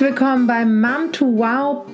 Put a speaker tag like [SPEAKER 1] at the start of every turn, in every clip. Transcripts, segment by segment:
[SPEAKER 1] Willkommen beim Mom to Wow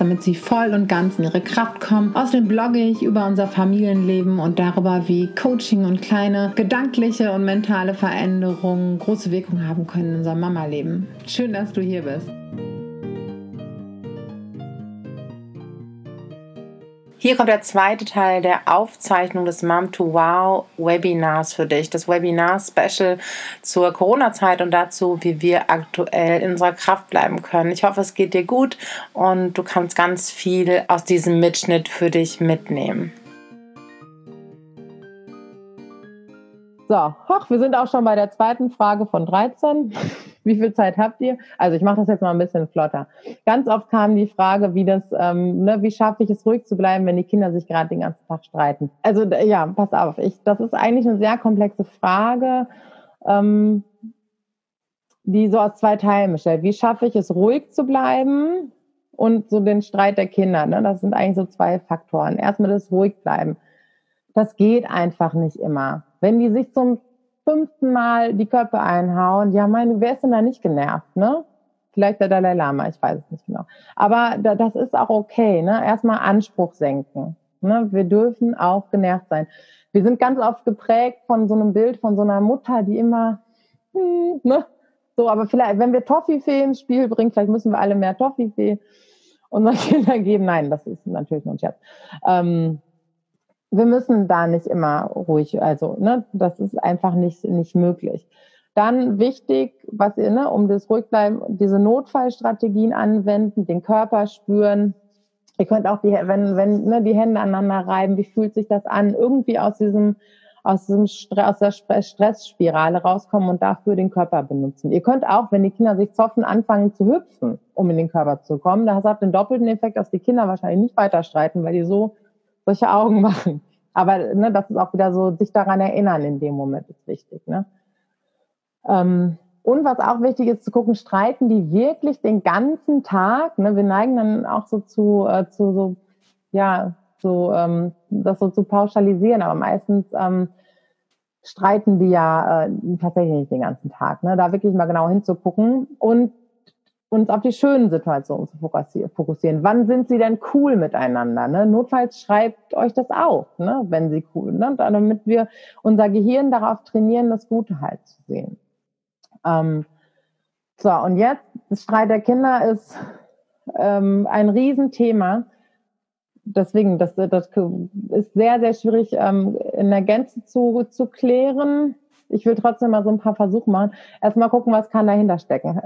[SPEAKER 1] damit sie voll und ganz in ihre Kraft kommen. Außerdem blogge ich über unser Familienleben und darüber, wie Coaching und kleine gedankliche und mentale Veränderungen große Wirkung haben können in unserem Mama-Leben. Schön, dass du hier bist. Hier kommt der zweite Teil der Aufzeichnung des Mom to Wow Webinars für dich. Das Webinar-Special zur Corona-Zeit und dazu, wie wir aktuell in unserer Kraft bleiben können. Ich hoffe, es geht dir gut und du kannst ganz viel aus diesem Mitschnitt für dich mitnehmen. So, hoch, wir sind auch schon bei der zweiten Frage von 13. Wie viel Zeit habt ihr? Also ich mache das jetzt mal ein bisschen flotter. Ganz oft kam die Frage, wie das, ähm, ne, wie schaffe ich es ruhig zu bleiben, wenn die Kinder sich gerade den ganzen Tag streiten. Also ja, pass auf, ich, das ist eigentlich eine sehr komplexe Frage, ähm, die so aus zwei Teilen bestellt. Wie schaffe ich es ruhig zu bleiben und so den Streit der Kinder? Ne? Das sind eigentlich so zwei Faktoren. Erstmal das ruhig bleiben. Das geht einfach nicht immer. Wenn die sich zum fünften Mal die Köpfe einhauen, ja, meine, wer ist denn da nicht genervt, ne? Vielleicht der Dalai Lama, ich weiß es nicht genau. Aber da, das ist auch okay, ne? Erstmal Anspruch senken. Ne? Wir dürfen auch genervt sein. Wir sind ganz oft geprägt von so einem Bild von so einer Mutter, die immer, hm, ne? So, aber vielleicht, wenn wir Toffifee ins Spiel bringen, vielleicht müssen wir alle mehr Toffifee unseren Kindern geben. Nein, das ist natürlich nur ein Scherz. Ähm, wir müssen da nicht immer ruhig, also ne, das ist einfach nicht, nicht möglich. Dann wichtig, was ihr, ne, um das ruhig bleiben, diese Notfallstrategien anwenden, den Körper spüren. Ihr könnt auch die, wenn, wenn ne, die Hände aneinander reiben, wie fühlt sich das an? Irgendwie aus diesem, aus diesem aus der Stressspirale rauskommen und dafür den Körper benutzen. Ihr könnt auch, wenn die Kinder sich zoffen, anfangen zu hüpfen, um in den Körper zu kommen. Das hat den doppelten Effekt, dass die Kinder wahrscheinlich nicht weiter streiten, weil die so solche Augen machen. Aber ne, das ist auch wieder so, sich daran erinnern in dem Moment ist wichtig. Ne? Ähm, und was auch wichtig ist, zu gucken, streiten die wirklich den ganzen Tag? Ne? Wir neigen dann auch so zu, äh, zu so, ja, so, ähm, das so zu pauschalisieren, aber meistens ähm, streiten die ja äh, tatsächlich nicht den ganzen Tag. Ne? Da wirklich mal genau hinzugucken und uns auf die schönen Situationen zu fokussieren. Wann sind sie denn cool miteinander? Ne? Notfalls schreibt euch das auf, ne? wenn sie cool, ne? damit wir unser Gehirn darauf trainieren, das Gute halt zu sehen. Ähm, so, und jetzt, Streit der Kinder ist ähm, ein Riesenthema. Deswegen, das, das ist sehr, sehr schwierig ähm, in der Gänze zu, zu klären ich will trotzdem mal so ein paar Versuche machen. Erstmal gucken, was kann dahinter stecken.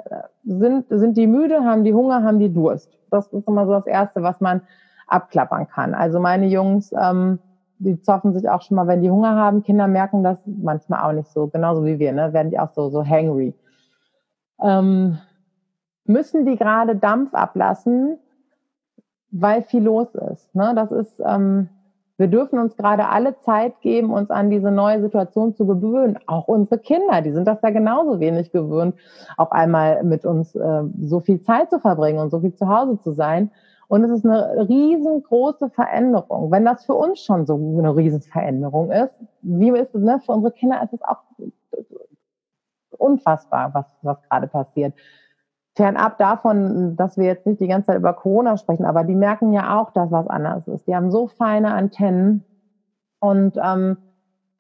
[SPEAKER 1] Sind, sind die müde, haben die Hunger, haben die Durst? Das ist immer so das Erste, was man abklappern kann. Also meine Jungs, ähm, die zoffen sich auch schon mal, wenn die Hunger haben. Kinder merken das manchmal auch nicht so, genauso wie wir, ne? werden die auch so, so hangry. Ähm, müssen die gerade Dampf ablassen, weil viel los ist. Ne? Das ist, ähm, wir dürfen uns gerade alle Zeit geben, uns an diese neue Situation zu gewöhnen. Auch unsere Kinder, die sind das ja genauso wenig gewöhnt, auf einmal mit uns äh, so viel Zeit zu verbringen und so viel zu Hause zu sein. Und es ist eine riesengroße Veränderung. Wenn das für uns schon so eine Riesenveränderung ist, wie ist es, ne? Für unsere Kinder ist es auch unfassbar, was, was gerade passiert. Fernab davon, dass wir jetzt nicht die ganze Zeit über Corona sprechen, aber die merken ja auch, dass was anders ist. Die haben so feine Antennen und ähm,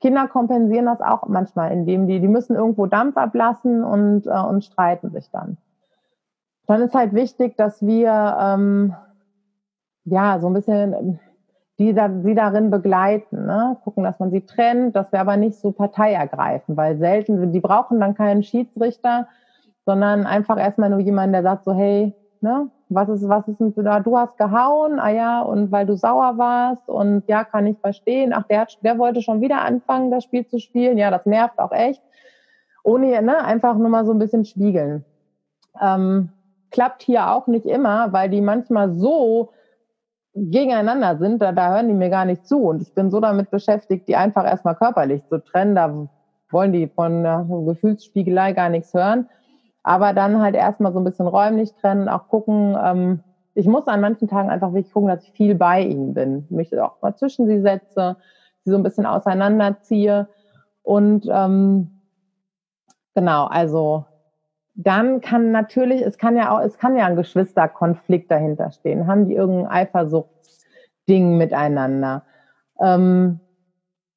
[SPEAKER 1] Kinder kompensieren das auch manchmal, indem die, die müssen irgendwo Dampf ablassen und, äh, und streiten sich dann. Dann ist halt wichtig, dass wir ähm, ja so ein bisschen die da, sie darin begleiten, ne? gucken, dass man sie trennt, dass wir aber nicht so Partei ergreifen, weil selten, die brauchen dann keinen Schiedsrichter, sondern einfach erstmal nur jemand, der sagt so, hey, ne, was ist, was ist denn da? Du hast gehauen, ah ja, und weil du sauer warst und ja, kann ich verstehen. Ach, der, der wollte schon wieder anfangen, das Spiel zu spielen. Ja, das nervt auch echt. Ohne, ne, einfach nur mal so ein bisschen spiegeln. Ähm, klappt hier auch nicht immer, weil die manchmal so gegeneinander sind, da, da hören die mir gar nicht zu. Und ich bin so damit beschäftigt, die einfach erstmal körperlich zu trennen. Da wollen die von der Gefühlsspiegelei gar nichts hören. Aber dann halt erstmal so ein bisschen räumlich trennen, auch gucken, ähm, ich muss an manchen Tagen einfach wirklich gucken, dass ich viel bei ihnen bin. Mich auch mal zwischen sie setze, sie so ein bisschen auseinanderziehe. Und ähm, genau, also dann kann natürlich, es kann ja auch, es kann ja ein Geschwisterkonflikt dahinter stehen. Haben die irgendein Eifersuchtsding miteinander? Ähm,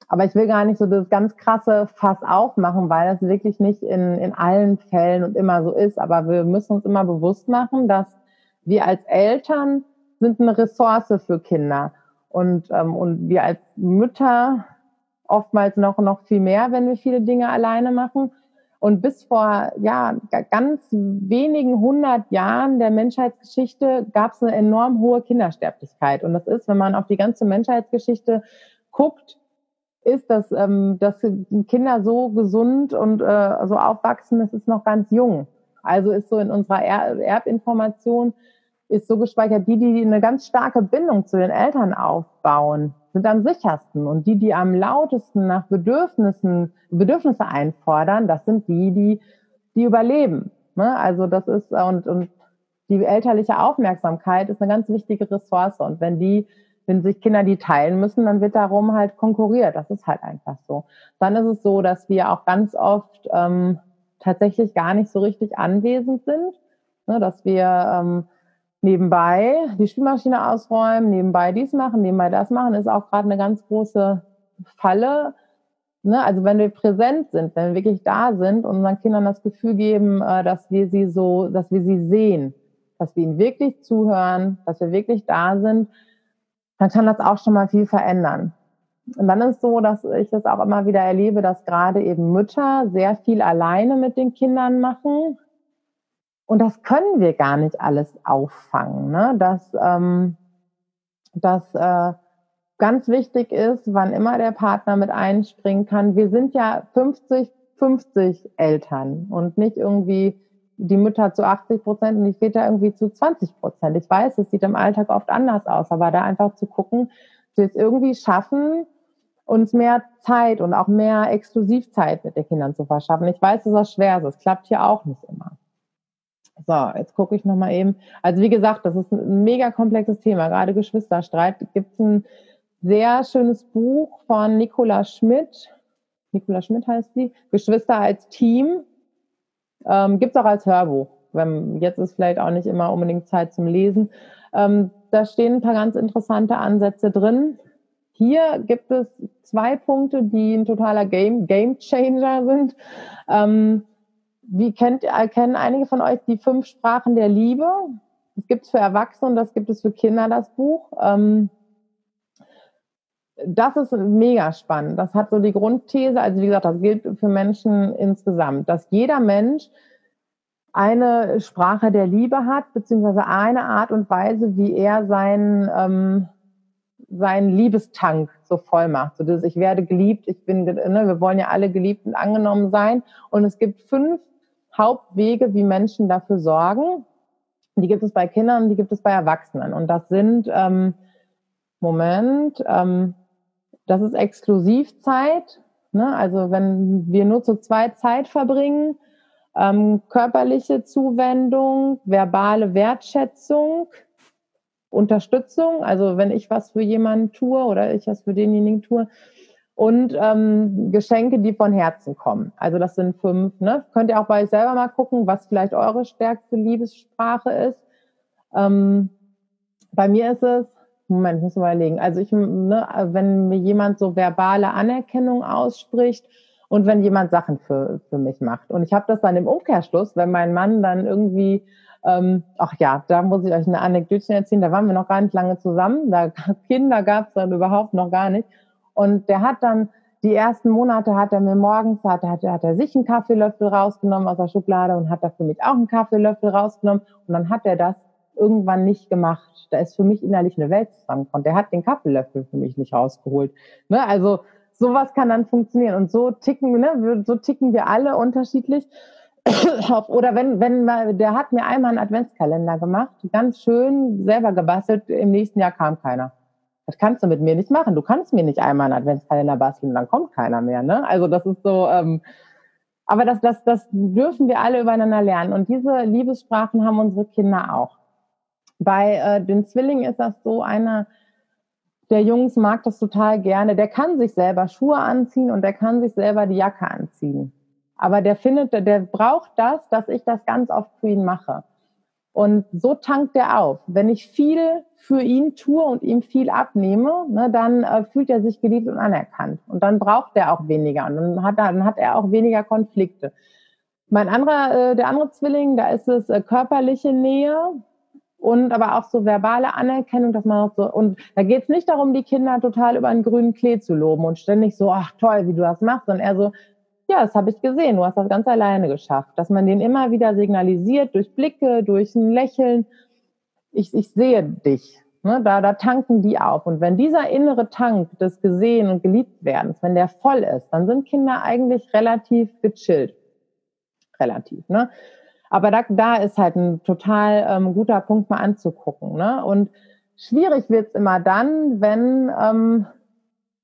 [SPEAKER 1] aber ich will gar nicht so das ganz krasse Fass aufmachen, weil das wirklich nicht in, in allen Fällen und immer so ist. Aber wir müssen uns immer bewusst machen, dass wir als Eltern sind eine Ressource für Kinder. Und, ähm, und wir als Mütter oftmals noch, noch viel mehr, wenn wir viele Dinge alleine machen. Und bis vor ja, ganz wenigen hundert Jahren der Menschheitsgeschichte gab es eine enorm hohe Kindersterblichkeit. Und das ist, wenn man auf die ganze Menschheitsgeschichte guckt, ist, dass, ähm, dass Kinder so gesund und äh, so aufwachsen, das ist noch ganz jung. Also ist so in unserer er Erbinformation ist so gespeichert, die, die eine ganz starke Bindung zu den Eltern aufbauen, sind am sichersten. Und die, die am lautesten nach Bedürfnissen, Bedürfnisse einfordern, das sind die, die, die überleben. Ne? Also das ist, und, und die elterliche Aufmerksamkeit ist eine ganz wichtige Ressource. Und wenn die wenn sich Kinder die teilen müssen, dann wird darum halt konkurriert. Das ist halt einfach so. Dann ist es so, dass wir auch ganz oft ähm, tatsächlich gar nicht so richtig anwesend sind, ne, dass wir ähm, nebenbei die Spülmaschine ausräumen, nebenbei dies machen, nebenbei das machen, ist auch gerade eine ganz große Falle. Ne? Also wenn wir präsent sind, wenn wir wirklich da sind und unseren Kindern das Gefühl geben, äh, dass wir sie so, dass wir sie sehen, dass wir ihnen wirklich zuhören, dass wir wirklich da sind, dann kann das auch schon mal viel verändern. Und dann ist so, dass ich das auch immer wieder erlebe, dass gerade eben Mütter sehr viel alleine mit den Kindern machen. Und das können wir gar nicht alles auffangen. Ne? Dass, ähm, dass äh, ganz wichtig ist, wann immer der Partner mit einspringen kann. Wir sind ja 50, 50 Eltern und nicht irgendwie die Mütter zu 80 Prozent und die Väter irgendwie zu 20 Prozent. Ich weiß, es sieht im Alltag oft anders aus, aber da einfach zu gucken, wir es irgendwie schaffen, uns mehr Zeit und auch mehr Exklusivzeit mit den Kindern zu verschaffen. Ich weiß, dass das schwer ist. Es klappt hier auch nicht immer. So, jetzt gucke ich nochmal eben. Also wie gesagt, das ist ein mega komplexes Thema. Gerade Geschwisterstreit gibt es ein sehr schönes Buch von Nicola Schmidt. Nicola Schmidt heißt sie. Geschwister als Team. Ähm, Gibt es auch als Hörbuch. Wenn, jetzt ist vielleicht auch nicht immer unbedingt Zeit zum Lesen. Ähm, da stehen ein paar ganz interessante Ansätze drin. Hier gibt es zwei Punkte, die ein totaler Game, Game Changer sind. Ähm, wie kennt, kennen einige von euch die fünf Sprachen der Liebe? Das gibt es für Erwachsene und das gibt es für Kinder, das Buch. Ähm, das ist mega spannend. Das hat so die Grundthese, also wie gesagt, das gilt für Menschen insgesamt, dass jeder Mensch eine Sprache der Liebe hat, beziehungsweise eine Art und Weise, wie er seinen, ähm, seinen Liebestank so voll macht. So dass ich werde geliebt, ich bin, ne, wir wollen ja alle geliebt und angenommen sein. Und es gibt fünf Hauptwege, wie Menschen dafür sorgen. Die gibt es bei Kindern, die gibt es bei Erwachsenen. Und das sind, ähm, Moment, ähm, das ist Exklusivzeit. Ne? Also wenn wir nur zu zweit Zeit verbringen, ähm, körperliche Zuwendung, verbale Wertschätzung, Unterstützung, also wenn ich was für jemanden tue oder ich was für denjenigen tue, und ähm, Geschenke, die von Herzen kommen. Also das sind fünf. Ne? Könnt ihr auch bei euch selber mal gucken, was vielleicht eure stärkste Liebessprache ist. Ähm, bei mir ist es Moment, ich muss überlegen. Also ich, ne, wenn mir jemand so verbale Anerkennung ausspricht und wenn jemand Sachen für, für mich macht. Und ich habe das dann im Umkehrschluss, wenn mein Mann dann irgendwie, ähm, ach ja, da muss ich euch eine Anekdote erzählen, da waren wir noch gar nicht lange zusammen, da Kinder gab es dann überhaupt noch gar nicht. Und der hat dann die ersten Monate hat er mir morgens, hat, hat, hat er sich einen Kaffeelöffel rausgenommen aus der Schublade und hat da für mich auch einen Kaffeelöffel rausgenommen. Und dann hat er das irgendwann nicht gemacht. Da ist für mich innerlich eine Welt zusammengekommen. Der hat den Kaffeelöffel für mich nicht rausgeholt. Ne? Also sowas kann dann funktionieren. Und so ticken, ne, so ticken wir alle unterschiedlich. Oder wenn, wenn, der hat mir einmal einen Adventskalender gemacht, ganz schön selber gebastelt, im nächsten Jahr kam keiner. Das kannst du mit mir nicht machen. Du kannst mir nicht einmal einen Adventskalender basteln, dann kommt keiner mehr. Ne? Also das ist so, ähm, aber das, das, das dürfen wir alle übereinander lernen. Und diese Liebessprachen haben unsere Kinder auch. Bei äh, den Zwillingen ist das so, einer der Jungs mag das total gerne. Der kann sich selber Schuhe anziehen und der kann sich selber die Jacke anziehen. Aber der findet, der braucht das, dass ich das ganz oft für ihn mache. Und so tankt er auf. Wenn ich viel für ihn tue und ihm viel abnehme, ne, dann äh, fühlt er sich geliebt und anerkannt. Und dann braucht er auch weniger. Und dann hat er, dann hat er auch weniger Konflikte. Mein anderer, äh, der andere Zwilling, da ist es äh, körperliche Nähe und aber auch so verbale Anerkennung, dass man auch so, und da geht es nicht darum, die Kinder total über einen grünen Klee zu loben und ständig so, ach toll, wie du das machst, sondern eher so, ja, das habe ich gesehen. Du hast das ganz alleine geschafft. Dass man den immer wieder signalisiert durch Blicke, durch ein Lächeln. Ich, ich sehe dich. Ne? Da, da tanken die auf. Und wenn dieser innere Tank des Gesehen und Geliebtwerdens, wenn der voll ist, dann sind Kinder eigentlich relativ gechillt. Relativ. Ne? Aber da, da ist halt ein total ähm, guter Punkt mal anzugucken. Ne? Und schwierig wird's immer dann, wenn ähm,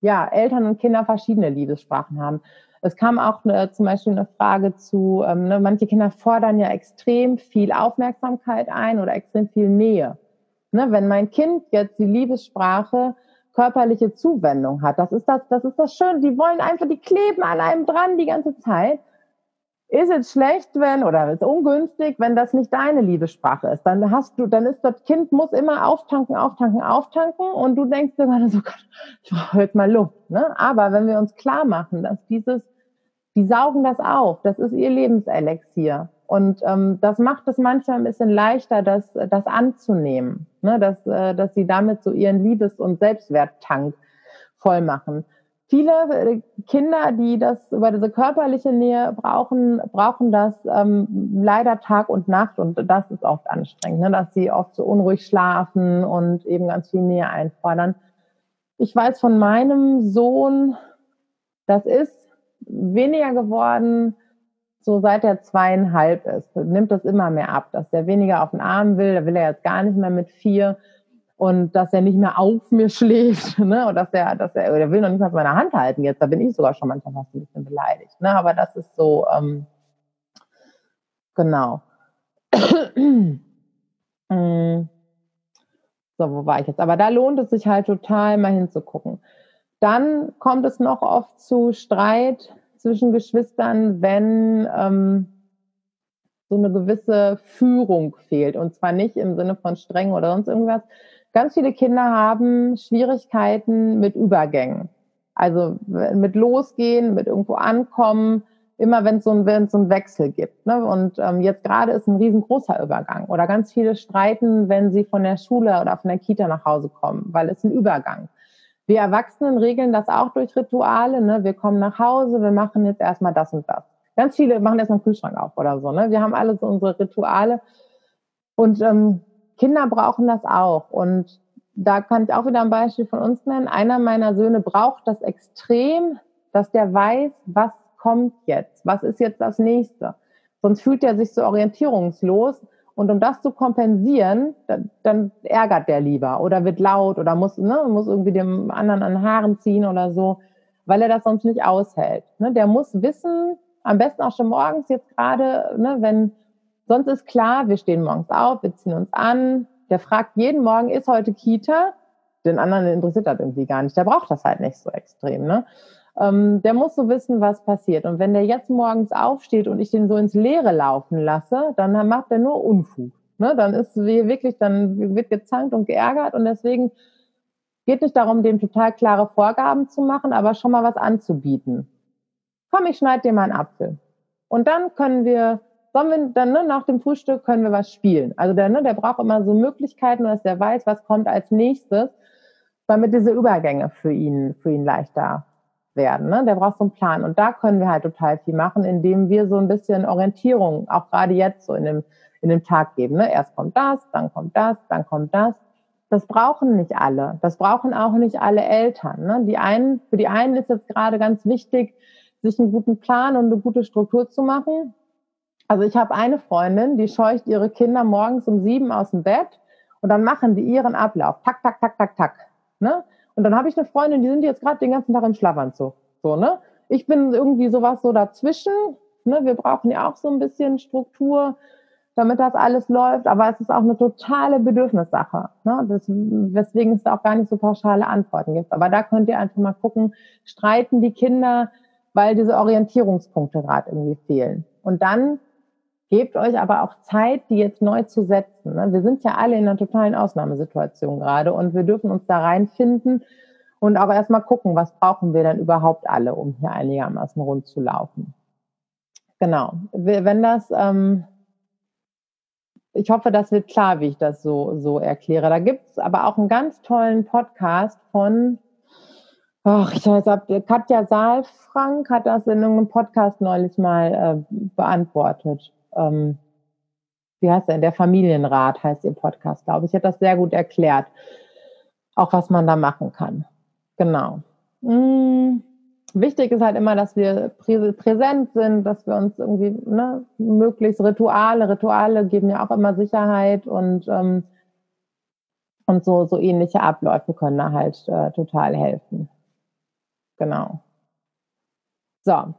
[SPEAKER 1] ja, Eltern und Kinder verschiedene Liebessprachen haben. Es kam auch äh, zum Beispiel eine Frage zu, ähm, ne, manche Kinder fordern ja extrem viel Aufmerksamkeit ein oder extrem viel Nähe. Ne, wenn mein Kind jetzt die Liebessprache körperliche Zuwendung hat, das ist das, das ist das Schön. Die wollen einfach, die kleben an einem dran die ganze Zeit. Ist es schlecht, wenn, oder ist ungünstig, wenn das nicht deine Liebessprache ist? Dann hast du, dann ist das Kind muss immer auftanken, auftanken, auftanken und du denkst gerade so, Gott, ich brauche jetzt mal Luft. Ne? Aber wenn wir uns klar machen, dass dieses die saugen das auf. Das ist ihr Lebenselixier. Und ähm, das macht es manchmal ein bisschen leichter, das, das anzunehmen, ne? dass, äh, dass sie damit so ihren Liebes- und Selbstwerttank voll machen. Viele äh, Kinder, die das über diese körperliche Nähe brauchen, brauchen das ähm, leider Tag und Nacht und das ist oft anstrengend, ne? dass sie oft so unruhig schlafen und eben ganz viel Nähe einfordern. Ich weiß von meinem Sohn, das ist weniger geworden, so seit er zweieinhalb ist. Nimmt das immer mehr ab, dass er weniger auf den Arm will, da will er jetzt gar nicht mehr mit vier und dass er nicht mehr auf mir schläft, ne? Und dass er, dass er, er will noch nicht mal meine Hand halten jetzt, da bin ich sogar schon manchmal fast ein bisschen beleidigt, ne? Aber das ist so, ähm, genau. Mm. so, wo war ich jetzt? Aber da lohnt es sich halt total mal hinzugucken. Dann kommt es noch oft zu Streit zwischen Geschwistern, wenn ähm, so eine gewisse Führung fehlt. Und zwar nicht im Sinne von streng oder sonst irgendwas. Ganz viele Kinder haben Schwierigkeiten mit Übergängen. Also mit Losgehen, mit irgendwo ankommen, immer wenn es so, ein, so einen Wechsel gibt. Ne? Und ähm, jetzt gerade ist ein riesengroßer Übergang. Oder ganz viele streiten, wenn sie von der Schule oder von der Kita nach Hause kommen, weil es ein Übergang. Wir Erwachsenen regeln das auch durch Rituale. Ne? Wir kommen nach Hause, wir machen jetzt erstmal das und das. Ganz viele machen erstmal einen Kühlschrank auf oder so. Ne? Wir haben alle so unsere Rituale. Und ähm, Kinder brauchen das auch. Und da kann ich auch wieder ein Beispiel von uns nennen. Einer meiner Söhne braucht das extrem, dass der weiß, was kommt jetzt, was ist jetzt das nächste. Sonst fühlt er sich so orientierungslos und um das zu kompensieren, dann, dann ärgert der lieber oder wird laut oder muss, ne, muss irgendwie dem anderen an Haaren ziehen oder so, weil er das sonst nicht aushält. Ne? Der muss wissen, am besten auch schon morgens jetzt gerade, ne, wenn sonst ist klar, wir stehen morgens auf, wir ziehen uns an. Der fragt jeden Morgen, ist heute Kita? Den anderen interessiert das irgendwie gar nicht. Der braucht das halt nicht so extrem. Ne? Ähm, der muss so wissen, was passiert. Und wenn der jetzt morgens aufsteht und ich den so ins Leere laufen lasse, dann macht er nur Unfug. Ne? Dann ist wirklich, dann wird gezankt und geärgert und deswegen geht nicht darum, dem total klare Vorgaben zu machen, aber schon mal was anzubieten. Komm, ich schneide dir mal einen Apfel. Und dann können wir, sollen wir dann ne, nach dem Frühstück können wir was spielen. Also der, ne, der braucht immer so Möglichkeiten, dass der weiß, was kommt als nächstes, damit diese Übergänge für ihn, für ihn leichter werden. Ne? Der braucht so einen Plan. Und da können wir halt total viel machen, indem wir so ein bisschen Orientierung, auch gerade jetzt so in dem, in dem Tag geben. Ne? Erst kommt das, dann kommt das, dann kommt das. Das brauchen nicht alle. Das brauchen auch nicht alle Eltern. Ne? Die einen, für die einen ist jetzt gerade ganz wichtig, sich einen guten Plan und eine gute Struktur zu machen. Also ich habe eine Freundin, die scheucht ihre Kinder morgens um sieben aus dem Bett und dann machen die ihren Ablauf. Tak, tak, tak, tak, tak. Ne? Und dann habe ich eine Freundin, die sind jetzt gerade den ganzen Tag im Schlafanzug. So, ne? Ich bin irgendwie sowas so dazwischen. Ne? Wir brauchen ja auch so ein bisschen Struktur, damit das alles läuft. Aber es ist auch eine totale Bedürfnissache. Ne? Das, weswegen es da auch gar nicht so pauschale Antworten gibt. Aber da könnt ihr einfach mal gucken, streiten die Kinder, weil diese Orientierungspunkte gerade irgendwie fehlen. Und dann Gebt euch aber auch Zeit, die jetzt neu zu setzen. Ne? Wir sind ja alle in einer totalen Ausnahmesituation gerade und wir dürfen uns da reinfinden und auch erstmal gucken, was brauchen wir denn überhaupt alle, um hier einigermaßen rund zu laufen. Genau. Wenn das, ähm, ich hoffe, das wird klar, wie ich das so, so erkläre. Da gibt es aber auch einen ganz tollen Podcast von, ach, ich weiß Katja Saalfrank hat das in einem Podcast neulich mal äh, beantwortet ähm, wie heißt der, der Familienrat heißt ihr Podcast, glaube ich. Hat das sehr gut erklärt, auch was man da machen kann. Genau. Hm. Wichtig ist halt immer, dass wir präsent sind, dass wir uns irgendwie ne, möglichst Rituale, Rituale geben ja auch immer Sicherheit und ähm, und so so ähnliche Abläufe können da halt äh, total helfen. Genau. So,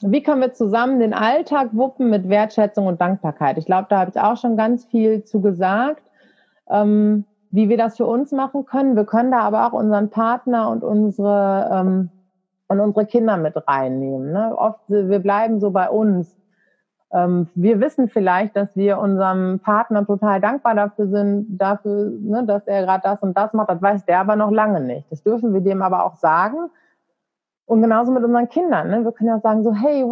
[SPEAKER 1] wie können wir zusammen den Alltag wuppen mit Wertschätzung und Dankbarkeit? Ich glaube, da habe ich auch schon ganz viel zu gesagt, ähm, wie wir das für uns machen können. Wir können da aber auch unseren Partner und unsere ähm, und unsere Kinder mit reinnehmen. Ne? Oft wir bleiben so bei uns. Ähm, wir wissen vielleicht, dass wir unserem Partner total dankbar dafür sind, dafür, ne, dass er gerade das und das macht. Das weiß der aber noch lange nicht. Das dürfen wir dem aber auch sagen und genauso mit unseren Kindern. Ne? Wir können ja sagen so, hey,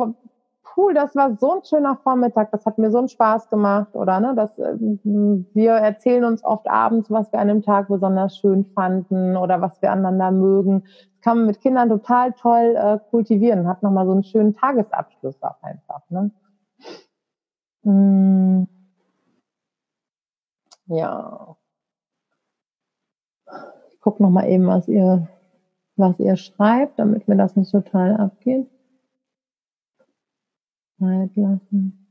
[SPEAKER 1] cool, das war so ein schöner Vormittag, das hat mir so einen Spaß gemacht. Oder ne, das, äh, wir erzählen uns oft abends, was wir an dem Tag besonders schön fanden oder was wir aneinander mögen. Das kann man mit Kindern total toll äh, kultivieren, hat nochmal so einen schönen Tagesabschluss auch einfach. Ne? Hm. Ja. Ich gucke nochmal eben, was ihr was ihr schreibt, damit mir das nicht total abgeht. Zeit lassen.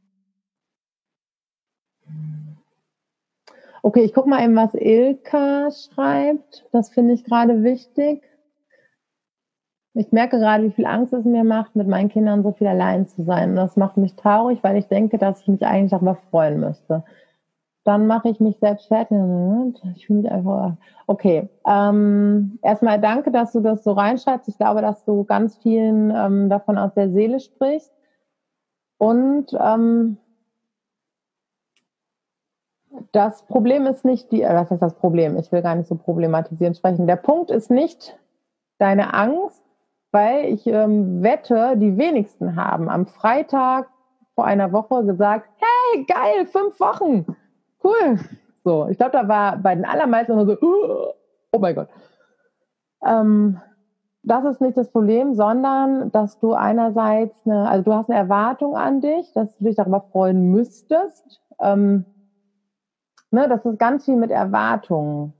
[SPEAKER 1] Okay, ich gucke mal eben, was Ilka schreibt. Das finde ich gerade wichtig. Ich merke gerade, wie viel Angst es mir macht, mit meinen Kindern so viel allein zu sein. Und das macht mich traurig, weil ich denke, dass ich mich eigentlich darüber freuen müsste dann mache ich mich selbst fertig. Ich fühle mich einfach. Okay. Ähm, erstmal danke, dass du das so reinschreibst. Ich glaube, dass du ganz vielen ähm, davon aus der Seele sprichst. Und ähm, das Problem ist nicht die, äh, was ist das Problem? Ich will gar nicht so problematisieren sprechen. Der Punkt ist nicht deine Angst, weil ich ähm, wette, die wenigsten haben am Freitag vor einer Woche gesagt, hey, geil, fünf Wochen cool. So, ich glaube, da war bei den allermeisten immer so, oh mein Gott. Ähm, das ist nicht das Problem, sondern dass du einerseits, eine, also du hast eine Erwartung an dich, dass du dich darüber freuen müsstest. Ähm, ne, das ist ganz viel mit Erwartungen.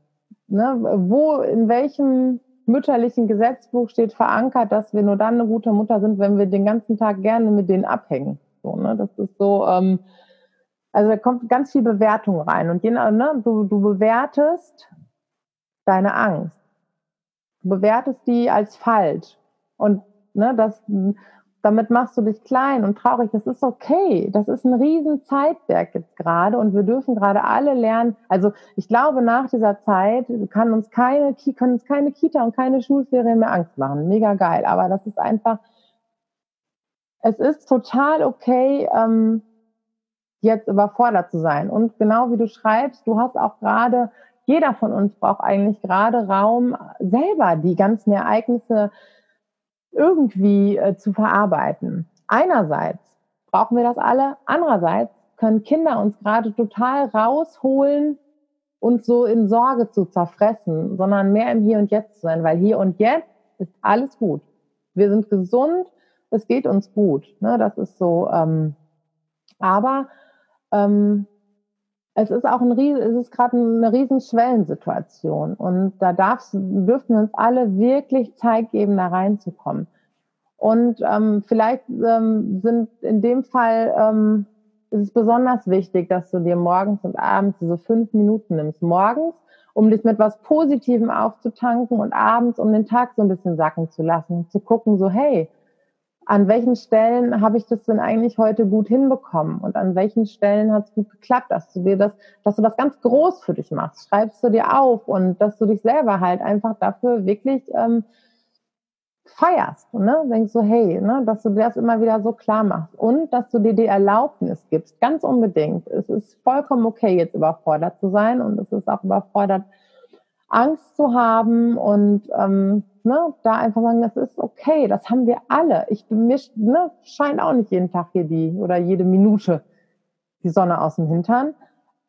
[SPEAKER 1] Ne, wo, in welchem mütterlichen Gesetzbuch steht verankert, dass wir nur dann eine gute Mutter sind, wenn wir den ganzen Tag gerne mit denen abhängen. So, ne, das ist so, ähm, also da kommt ganz viel Bewertung rein. Und je, ne, du, du bewertest deine Angst. Du bewertest die als falsch. Und ne, das, damit machst du dich klein und traurig. Das ist okay. Das ist ein riesen Zeitwerk jetzt gerade. Und wir dürfen gerade alle lernen. Also ich glaube, nach dieser Zeit kann uns keine, können uns keine Kita und keine Schulferien mehr Angst machen. Mega geil. Aber das ist einfach, es ist total okay, ähm, jetzt überfordert zu sein. Und genau wie du schreibst, du hast auch gerade, jeder von uns braucht eigentlich gerade Raum, selber die ganzen Ereignisse irgendwie äh, zu verarbeiten. Einerseits brauchen wir das alle, andererseits können Kinder uns gerade total rausholen, uns so in Sorge zu zerfressen, sondern mehr im Hier und Jetzt zu sein, weil hier und jetzt ist alles gut. Wir sind gesund, es geht uns gut. Ne? Das ist so. Ähm, aber ähm, es ist auch ein es ist gerade eine riesen und da darfst, dürfen wir uns alle wirklich Zeit geben, da reinzukommen. Und ähm, vielleicht ähm, sind in dem Fall ähm, ist es besonders wichtig, dass du dir morgens und abends diese fünf Minuten nimmst. Morgens, um dich mit was Positivem aufzutanken und abends, um den Tag so ein bisschen sacken zu lassen, zu gucken, so, hey, an welchen Stellen habe ich das denn eigentlich heute gut hinbekommen und an welchen Stellen hat es gut geklappt, dass du dir das, dass du das ganz groß für dich machst, schreibst du dir auf und dass du dich selber halt einfach dafür wirklich ähm, feierst, ne? Denkst so, hey, ne, dass du dir das immer wieder so klar machst und dass du dir die Erlaubnis gibst, ganz unbedingt. Es ist vollkommen okay, jetzt überfordert zu sein und es ist auch überfordert, Angst zu haben und ähm, ne, da einfach sagen, das ist okay, das haben wir alle. Ich mir ne, scheint auch nicht jeden Tag hier die oder jede Minute die Sonne aus dem Hintern,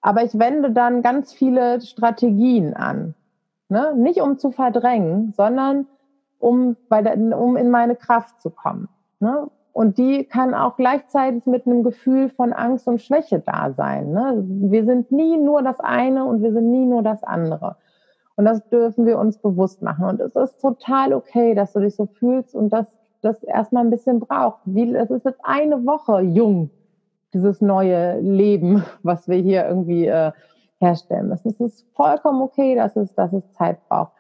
[SPEAKER 1] aber ich wende dann ganz viele Strategien an, ne? nicht um zu verdrängen, sondern um, bei der, um in meine Kraft zu kommen. Ne? Und die kann auch gleichzeitig mit einem Gefühl von Angst und Schwäche da sein. Ne? Wir sind nie nur das eine und wir sind nie nur das andere. Und das dürfen wir uns bewusst machen. Und es ist total okay, dass du dich so fühlst und dass das erstmal ein bisschen braucht. Wie, es ist jetzt eine Woche jung, dieses neue Leben, was wir hier irgendwie äh, herstellen müssen. Es ist vollkommen okay, dass es, dass es Zeit braucht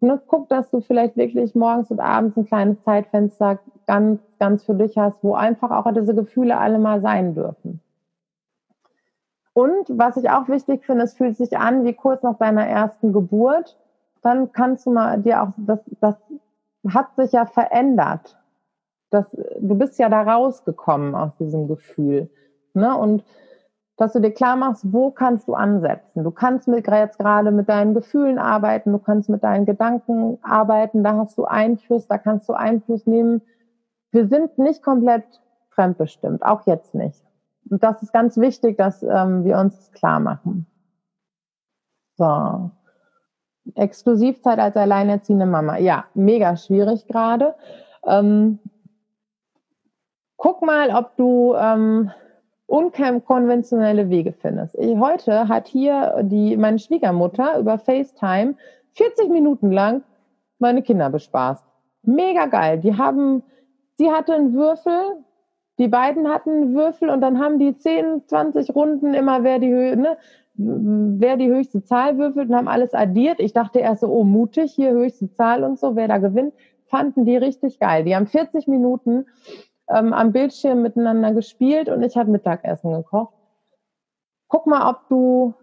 [SPEAKER 1] ne, guck, dass du vielleicht wirklich morgens und abends ein kleines Zeitfenster ganz, ganz für dich hast, wo einfach auch diese Gefühle alle mal sein dürfen. Und was ich auch wichtig finde, es fühlt sich an wie kurz nach deiner ersten Geburt. Dann kannst du mal dir auch, das, das hat sich ja verändert. Das, du bist ja da rausgekommen aus diesem Gefühl. Ne? Und dass du dir klar machst, wo kannst du ansetzen. Du kannst mit, jetzt gerade mit deinen Gefühlen arbeiten, du kannst mit deinen Gedanken arbeiten, da hast du Einfluss, da kannst du Einfluss nehmen. Wir sind nicht komplett fremdbestimmt, auch jetzt nicht. Und das ist ganz wichtig, dass ähm, wir uns das klar machen. So. Exklusivzeit als alleinerziehende Mama. Ja, mega schwierig gerade. Ähm, guck mal, ob du ähm, unkonventionelle Wege findest. Heute hat hier die, meine Schwiegermutter über FaceTime 40 Minuten lang meine Kinder bespaßt. Mega geil. Die haben, sie hatte einen Würfel, die beiden hatten Würfel und dann haben die 10, 20 Runden immer, wer die, ne, wer die höchste Zahl würfelt und haben alles addiert. Ich dachte erst so, oh, mutig, hier höchste Zahl und so, wer da gewinnt, fanden die richtig geil. Die haben 40 Minuten ähm, am Bildschirm miteinander gespielt und ich habe Mittagessen gekocht. Guck mal, ob du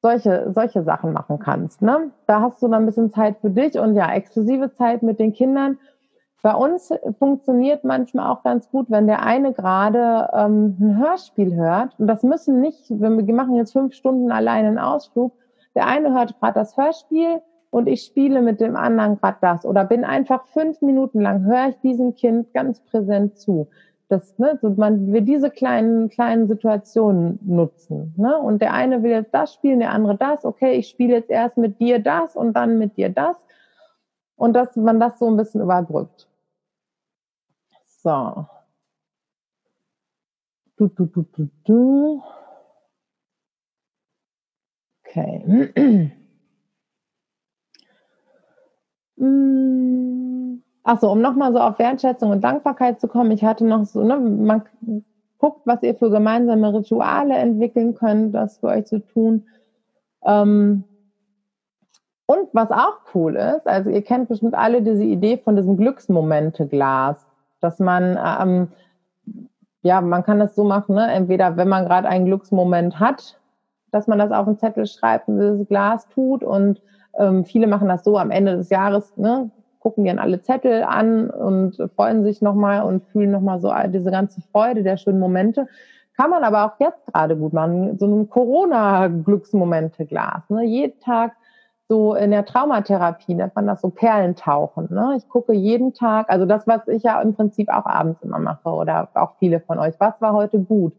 [SPEAKER 1] solche, solche Sachen machen kannst. Ne? Da hast du dann ein bisschen Zeit für dich und ja, exklusive Zeit mit den Kindern. Bei uns funktioniert manchmal auch ganz gut, wenn der eine gerade ähm, ein Hörspiel hört. Und das müssen nicht, wir machen jetzt fünf Stunden allein einen Ausflug. Der eine hört gerade das Hörspiel, und ich spiele mit dem anderen gerade das oder bin einfach fünf Minuten lang, höre ich diesem Kind ganz präsent zu. Das, ne, so man will diese kleinen, kleinen Situationen nutzen. Ne? Und der eine will jetzt das spielen, der andere das. Okay, ich spiele jetzt erst mit dir das und dann mit dir das. Und dass man das so ein bisschen überbrückt. So. Du, du, du, du, du. Okay. Hm. Achso, um nochmal so auf Wertschätzung und Dankbarkeit zu kommen, ich hatte noch so, ne, man guckt, was ihr für gemeinsame Rituale entwickeln könnt, das für euch zu tun. Ähm, und was auch cool ist, also ihr kennt bestimmt alle diese Idee von diesem Glücksmomente-Glas, dass man, ähm, ja, man kann das so machen, ne? entweder wenn man gerade einen Glücksmoment hat, dass man das auf einen Zettel schreibt und dieses Glas tut und ähm, viele machen das so am Ende des Jahres, ne, gucken dann alle Zettel an und freuen sich nochmal und fühlen nochmal so diese ganze Freude der schönen Momente. Kann man aber auch jetzt gerade gut machen. So ein Corona-Glücksmomente-Glas. Ne? Jeden Tag so in der Traumatherapie nennt man das so Perlentauchen. Ne? Ich gucke jeden Tag, also das, was ich ja im Prinzip auch abends immer mache oder auch viele von euch. Was war heute gut?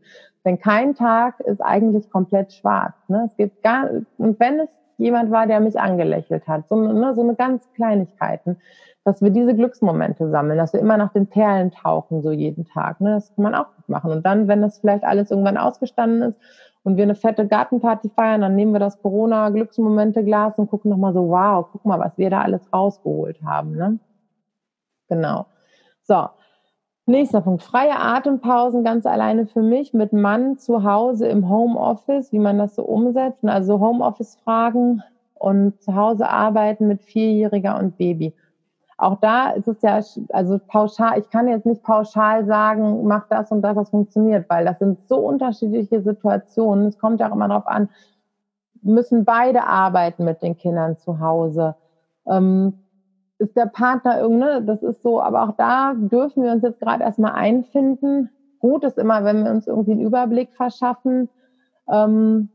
[SPEAKER 1] Denn kein Tag ist eigentlich komplett schwarz. Ne? Es gibt gar, und wenn es jemand war, der mich angelächelt hat. So, ne, so eine ganz Kleinigkeiten, dass wir diese Glücksmomente sammeln, dass wir immer nach den Perlen tauchen, so jeden Tag. Ne? Das kann man auch gut machen. Und dann, wenn das vielleicht alles irgendwann ausgestanden ist und wir eine fette Gartenparty feiern, dann nehmen wir das Corona-Glücksmomente-Glas und gucken nochmal so, wow, guck mal, was wir da alles rausgeholt haben. Ne? Genau. So. Nächster Punkt, freie Atempausen ganz alleine für mich mit Mann zu Hause im Homeoffice, wie man das so umsetzt. Also Homeoffice-Fragen und zu Hause arbeiten mit Vierjähriger und Baby. Auch da ist es ja, also pauschal, ich kann jetzt nicht pauschal sagen, mach das und das, was funktioniert, weil das sind so unterschiedliche Situationen. Es kommt ja auch immer darauf an, müssen beide arbeiten mit den Kindern zu Hause. Ähm, ist der Partner irgendeine, das ist so, aber auch da dürfen wir uns jetzt gerade erstmal einfinden. Gut ist immer, wenn wir uns irgendwie einen Überblick verschaffen. Ähm,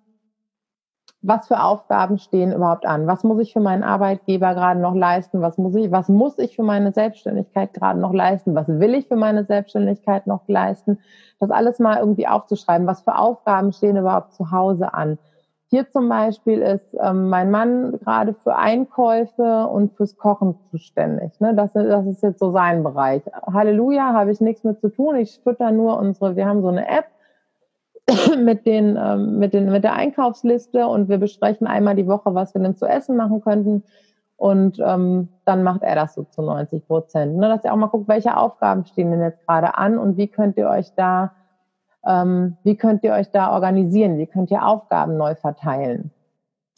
[SPEAKER 1] was für Aufgaben stehen überhaupt an? Was muss ich für meinen Arbeitgeber gerade noch leisten? Was muss ich, was muss ich für meine Selbstständigkeit gerade noch leisten? Was will ich für meine Selbstständigkeit noch leisten? Das alles mal irgendwie aufzuschreiben. Was für Aufgaben stehen überhaupt zu Hause an? Hier zum Beispiel ist ähm, mein Mann gerade für Einkäufe und fürs Kochen zuständig. Ne? Das, das ist jetzt so sein Bereich. Halleluja, habe ich nichts mit zu tun. Ich fütter nur unsere, wir haben so eine App, mit, den, ähm, mit, den, mit der Einkaufsliste und wir besprechen einmal die Woche, was wir denn zu essen machen könnten. Und ähm, dann macht er das so zu 90 Prozent. Ne, dass ihr auch mal guckt, welche Aufgaben stehen denn jetzt gerade an und wie könnt ihr euch da, ähm, wie könnt ihr euch da organisieren? Wie könnt ihr Aufgaben neu verteilen?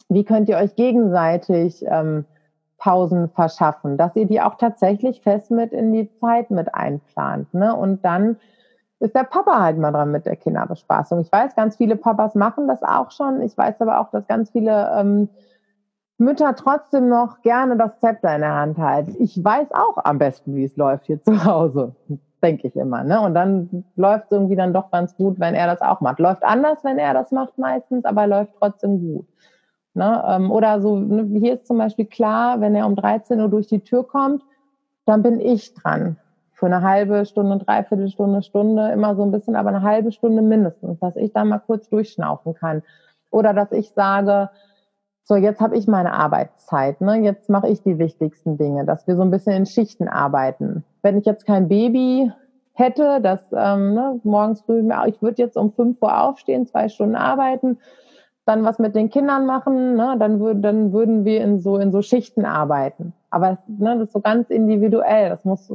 [SPEAKER 1] Wie könnt ihr euch gegenseitig ähm, Pausen verschaffen, dass ihr die auch tatsächlich fest mit in die Zeit mit einplant. Ne? Und dann ist der Papa halt mal dran mit der Kinderbespaßung. Ich weiß, ganz viele Papas machen das auch schon. Ich weiß aber auch, dass ganz viele ähm, Mütter trotzdem noch gerne das Zepter in der Hand halten. Ich weiß auch am besten, wie es läuft hier zu Hause, denke ich immer. Ne? Und dann läuft es irgendwie dann doch ganz gut, wenn er das auch macht. Läuft anders, wenn er das macht meistens, aber läuft trotzdem gut. Ne? Ähm, oder so, ne, hier ist zum Beispiel klar, wenn er um 13 Uhr durch die Tür kommt, dann bin ich dran für eine halbe Stunde, dreiviertel Stunde, Stunde, immer so ein bisschen, aber eine halbe Stunde mindestens, dass ich da mal kurz durchschnaufen kann. Oder dass ich sage, so, jetzt habe ich meine Arbeitszeit, ne? jetzt mache ich die wichtigsten Dinge, dass wir so ein bisschen in Schichten arbeiten. Wenn ich jetzt kein Baby hätte, das ähm, ne, morgens früh, ich würde jetzt um fünf Uhr aufstehen, zwei Stunden arbeiten, dann was mit den Kindern machen, ne, dann, würd, dann würden wir in so, in so Schichten arbeiten. Aber ne, das ist so ganz individuell. Das muss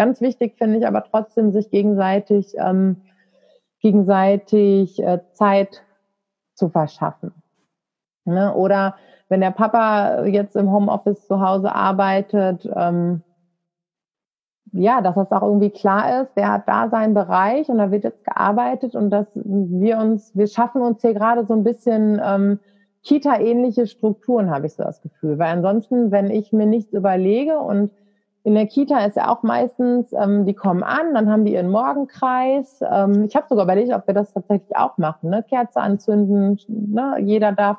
[SPEAKER 1] Ganz wichtig finde ich aber trotzdem, sich gegenseitig, ähm, gegenseitig äh, Zeit zu verschaffen. Ne? Oder wenn der Papa jetzt im Homeoffice zu Hause arbeitet, ähm, ja, dass das auch irgendwie klar ist, der hat da seinen Bereich und da wird jetzt gearbeitet und dass wir uns, wir schaffen uns hier gerade so ein bisschen ähm, Kita-ähnliche Strukturen, habe ich so das Gefühl. Weil ansonsten, wenn ich mir nichts überlege und in der Kita ist ja auch meistens, ähm, die kommen an, dann haben die ihren Morgenkreis. Ähm, ich habe sogar überlegt, ob wir das tatsächlich auch machen. Ne? Kerze anzünden, ne? jeder darf,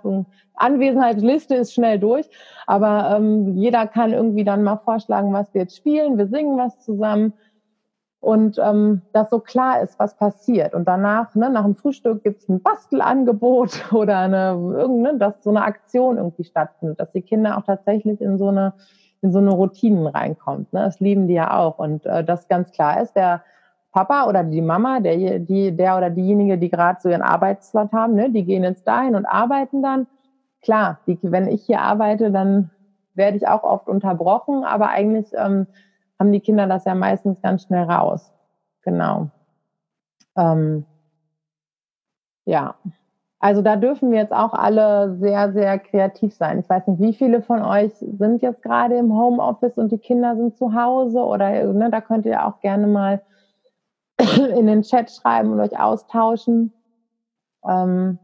[SPEAKER 1] Anwesenheitsliste ist schnell durch, aber ähm, jeder kann irgendwie dann mal vorschlagen, was wir jetzt spielen. Wir singen was zusammen und ähm, dass so klar ist, was passiert. Und danach, ne, nach dem Frühstück gibt's ein Bastelangebot oder eine, irgendeine, dass so eine Aktion irgendwie stattfindet, dass die Kinder auch tatsächlich in so eine in so eine Routinen reinkommt. Ne? Das lieben die ja auch. Und äh, das ganz klar ist, der Papa oder die Mama, der, die, der oder diejenige, die gerade so ihren Arbeitsplatz haben, ne, die gehen jetzt dahin und arbeiten dann. Klar, die, wenn ich hier arbeite, dann werde ich auch oft unterbrochen, aber eigentlich ähm, haben die Kinder das ja meistens ganz schnell raus. Genau. Ähm, ja. Also da dürfen wir jetzt auch alle sehr, sehr kreativ sein. Ich weiß nicht, wie viele von euch sind jetzt gerade im Homeoffice und die Kinder sind zu Hause oder ne, da könnt ihr auch gerne mal in den Chat schreiben und euch austauschen, ähm,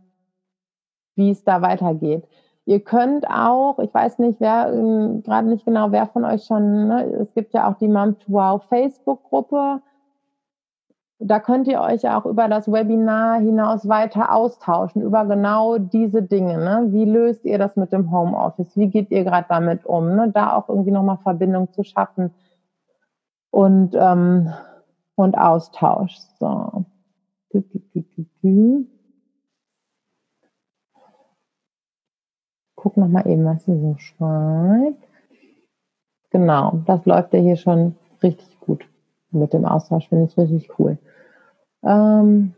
[SPEAKER 1] wie es da weitergeht. Ihr könnt auch, ich weiß nicht, wer ähm, gerade nicht genau, wer von euch schon, ne, es gibt ja auch die Mom to Wow Facebook-Gruppe da könnt ihr euch ja auch über das Webinar hinaus weiter austauschen, über genau diese Dinge. Ne? Wie löst ihr das mit dem Homeoffice? Wie geht ihr gerade damit um? Ne? Da auch irgendwie nochmal Verbindung zu schaffen und, ähm, und Austausch. So. Guck nochmal eben, was sie so schreibt. Genau, das läuft ja hier schon richtig gut mit dem Austausch. Finde ich richtig cool. Ähm,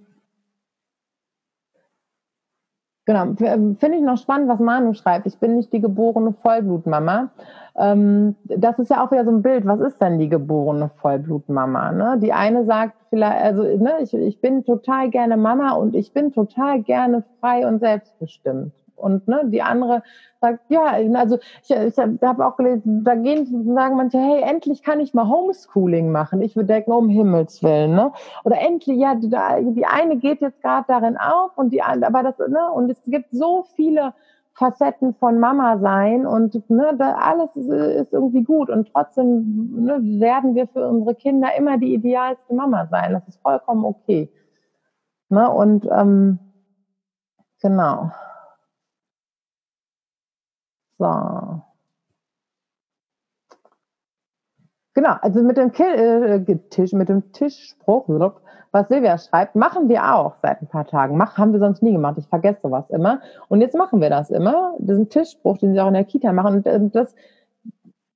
[SPEAKER 1] Genau, ähm, finde ich noch spannend, was Manu schreibt. Ich bin nicht die geborene Vollblutmama. Ähm, das ist ja auch wieder so ein Bild. Was ist denn die geborene Vollblutmama? Ne? Die eine sagt vielleicht, also ne, ich, ich bin total gerne Mama und ich bin total gerne frei und selbstbestimmt. Und ne, die andere sagt, ja, also ich, ich habe auch gelesen, da gehen, sagen manche, hey, endlich kann ich mal Homeschooling machen. Ich würde denken, um Himmels Willen, ne? Oder endlich, ja, die, die eine geht jetzt gerade darin auf und die andere, aber das, ne, und es gibt so viele Facetten von Mama sein und ne, da alles ist, ist irgendwie gut und trotzdem ne, werden wir für unsere Kinder immer die idealste Mama sein. Das ist vollkommen okay. Ne, und ähm, genau. So. Genau, also mit dem, äh, Tisch, mit dem Tischspruch, was Silvia schreibt, machen wir auch seit ein paar Tagen. Mach, haben wir sonst nie gemacht. Ich vergesse sowas immer. Und jetzt machen wir das immer. Diesen Tischspruch, den sie auch in der Kita machen. Und äh, das,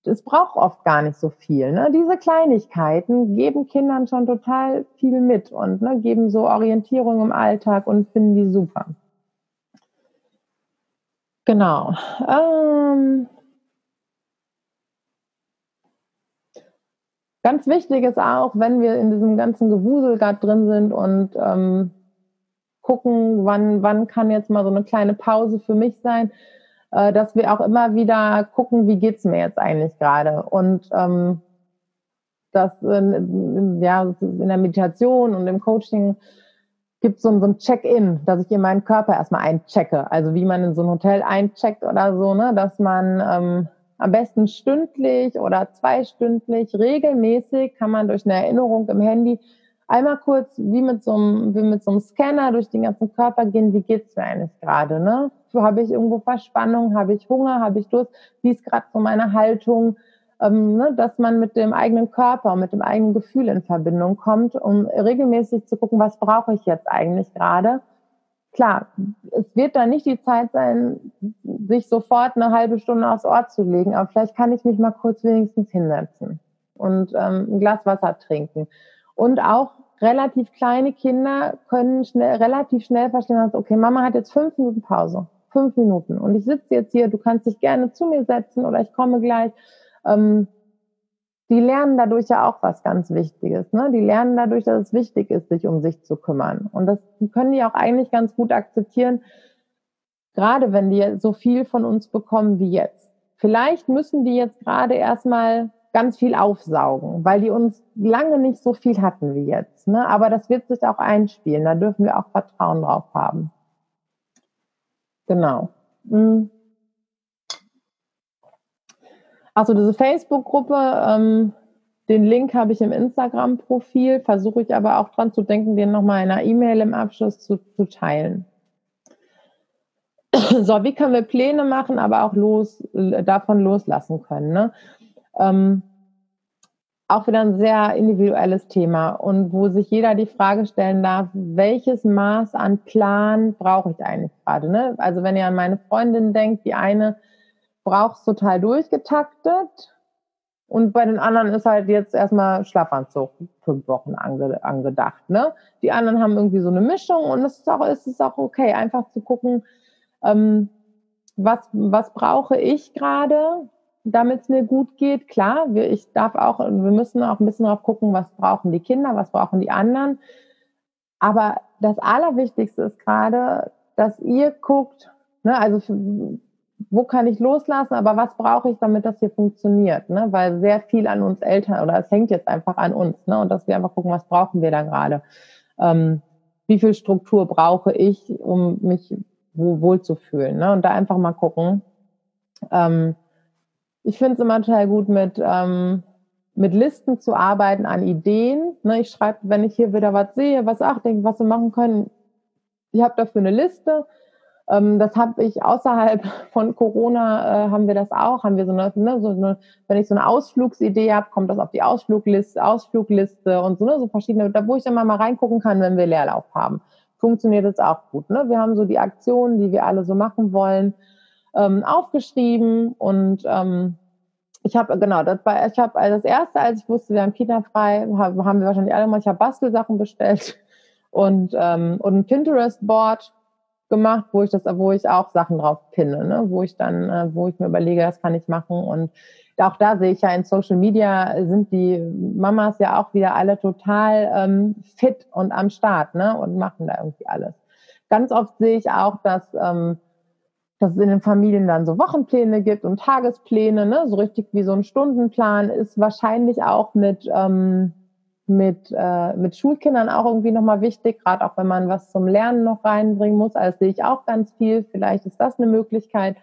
[SPEAKER 1] das braucht oft gar nicht so viel. Ne? Diese Kleinigkeiten geben Kindern schon total viel mit und ne, geben so Orientierung im Alltag und finden die super. Genau. Ähm, ganz wichtig ist auch, wenn wir in diesem ganzen Gewusel gerade drin sind und ähm, gucken, wann, wann kann jetzt mal so eine kleine Pause für mich sein, äh, dass wir auch immer wieder gucken, wie geht's mir jetzt eigentlich gerade. Und ähm, das in, ja, in der Meditation und im Coaching gibt so, so ein Check-in, dass ich in meinen Körper erstmal einchecke. Also wie man in so ein Hotel eincheckt oder so, ne? dass man ähm, am besten stündlich oder zweistündlich regelmäßig kann man durch eine Erinnerung im Handy einmal kurz wie mit so einem, wie mit so einem Scanner durch den ganzen Körper gehen, wie geht's mir eigentlich gerade, ne? Habe ich irgendwo Verspannung, habe ich Hunger, habe ich Durst, wie ist gerade so meine Haltung, ähm, ne, dass man mit dem eigenen Körper, mit dem eigenen Gefühl in Verbindung kommt, um regelmäßig zu gucken, was brauche ich jetzt eigentlich gerade. Klar, es wird da nicht die Zeit sein, sich sofort eine halbe Stunde aufs Ort zu legen, aber vielleicht kann ich mich mal kurz wenigstens hinsetzen und ähm, ein Glas Wasser trinken. Und auch relativ kleine Kinder können schnell, relativ schnell verstehen, dass, okay, Mama hat jetzt fünf Minuten Pause. Fünf Minuten. Und ich sitze jetzt hier, du kannst dich gerne zu mir setzen oder ich komme gleich ähm, die lernen dadurch ja auch was ganz Wichtiges. Ne? Die lernen dadurch, dass es wichtig ist, sich um sich zu kümmern. Und das können die auch eigentlich ganz gut akzeptieren, gerade wenn die so viel von uns bekommen wie jetzt. Vielleicht müssen die jetzt gerade erstmal ganz viel aufsaugen, weil die uns lange nicht so viel hatten wie jetzt. Ne? Aber das wird sich auch einspielen. Da dürfen wir auch Vertrauen drauf haben. Genau. Hm. Achso, diese Facebook-Gruppe, ähm, den Link habe ich im Instagram-Profil, versuche ich aber auch dran zu denken, den nochmal in einer E-Mail im Abschluss zu, zu teilen. So, wie können wir Pläne machen, aber auch los, davon loslassen können? Ne? Ähm, auch wieder ein sehr individuelles Thema und wo sich jeder die Frage stellen darf, welches Maß an Plan brauche ich eigentlich gerade? Ne? Also wenn ihr an meine Freundin denkt, die eine brauchst total durchgetaktet. Und bei den anderen ist halt jetzt erstmal Schlafanzug fünf Wochen ange, angedacht. Ne? Die anderen haben irgendwie so eine Mischung und es ist auch, es ist auch okay, einfach zu gucken, ähm, was, was brauche ich gerade, damit es mir gut geht. Klar, wir, ich darf auch, wir müssen auch ein bisschen drauf gucken, was brauchen die Kinder, was brauchen die anderen. Aber das Allerwichtigste ist gerade, dass ihr guckt, ne, also wo kann ich loslassen, aber was brauche ich, damit das hier funktioniert? Ne? Weil sehr viel an uns Eltern oder es hängt jetzt einfach an uns. Ne? Und dass wir einfach gucken, was brauchen wir da gerade? Ähm, wie viel Struktur brauche ich, um mich wohl zu? Ne? Und da einfach mal gucken. Ähm, ich finde es immer total gut, mit, ähm, mit Listen zu arbeiten an Ideen. Ne? Ich schreibe, wenn ich hier wieder was sehe, was ach, denke, was wir machen können. Ich habe dafür eine Liste das habe ich außerhalb von Corona, äh, haben wir das auch, haben wir so eine, ne, so eine wenn ich so eine Ausflugsidee habe, kommt das auf die Ausflugliste, Ausflugliste und so, ne, so verschiedene, da wo ich immer mal reingucken kann, wenn wir Leerlauf haben. Funktioniert das auch gut. Ne? Wir haben so die Aktionen, die wir alle so machen wollen, ähm, aufgeschrieben und ähm, ich habe genau, das war, ich habe also das erste, als ich wusste, wir haben Kita frei, haben wir wahrscheinlich alle mal, ich habe Bastelsachen bestellt und ähm, und ein Pinterest Board gemacht, wo ich das, wo ich auch Sachen drauf pinne, ne? wo ich dann, äh, wo ich mir überlege, das kann ich machen. Und auch da sehe ich ja in Social Media sind die Mamas ja auch wieder alle total ähm, fit und am Start, ne? Und machen da irgendwie alles. Ganz oft sehe ich auch, dass ähm, dass es in den Familien dann so Wochenpläne gibt und Tagespläne, ne? so richtig wie so ein Stundenplan, ist wahrscheinlich auch mit, ähm, mit, äh, mit Schulkindern auch irgendwie nochmal wichtig, gerade auch wenn man was zum Lernen noch reinbringen muss. Also sehe ich auch ganz viel. Vielleicht ist das eine Möglichkeit,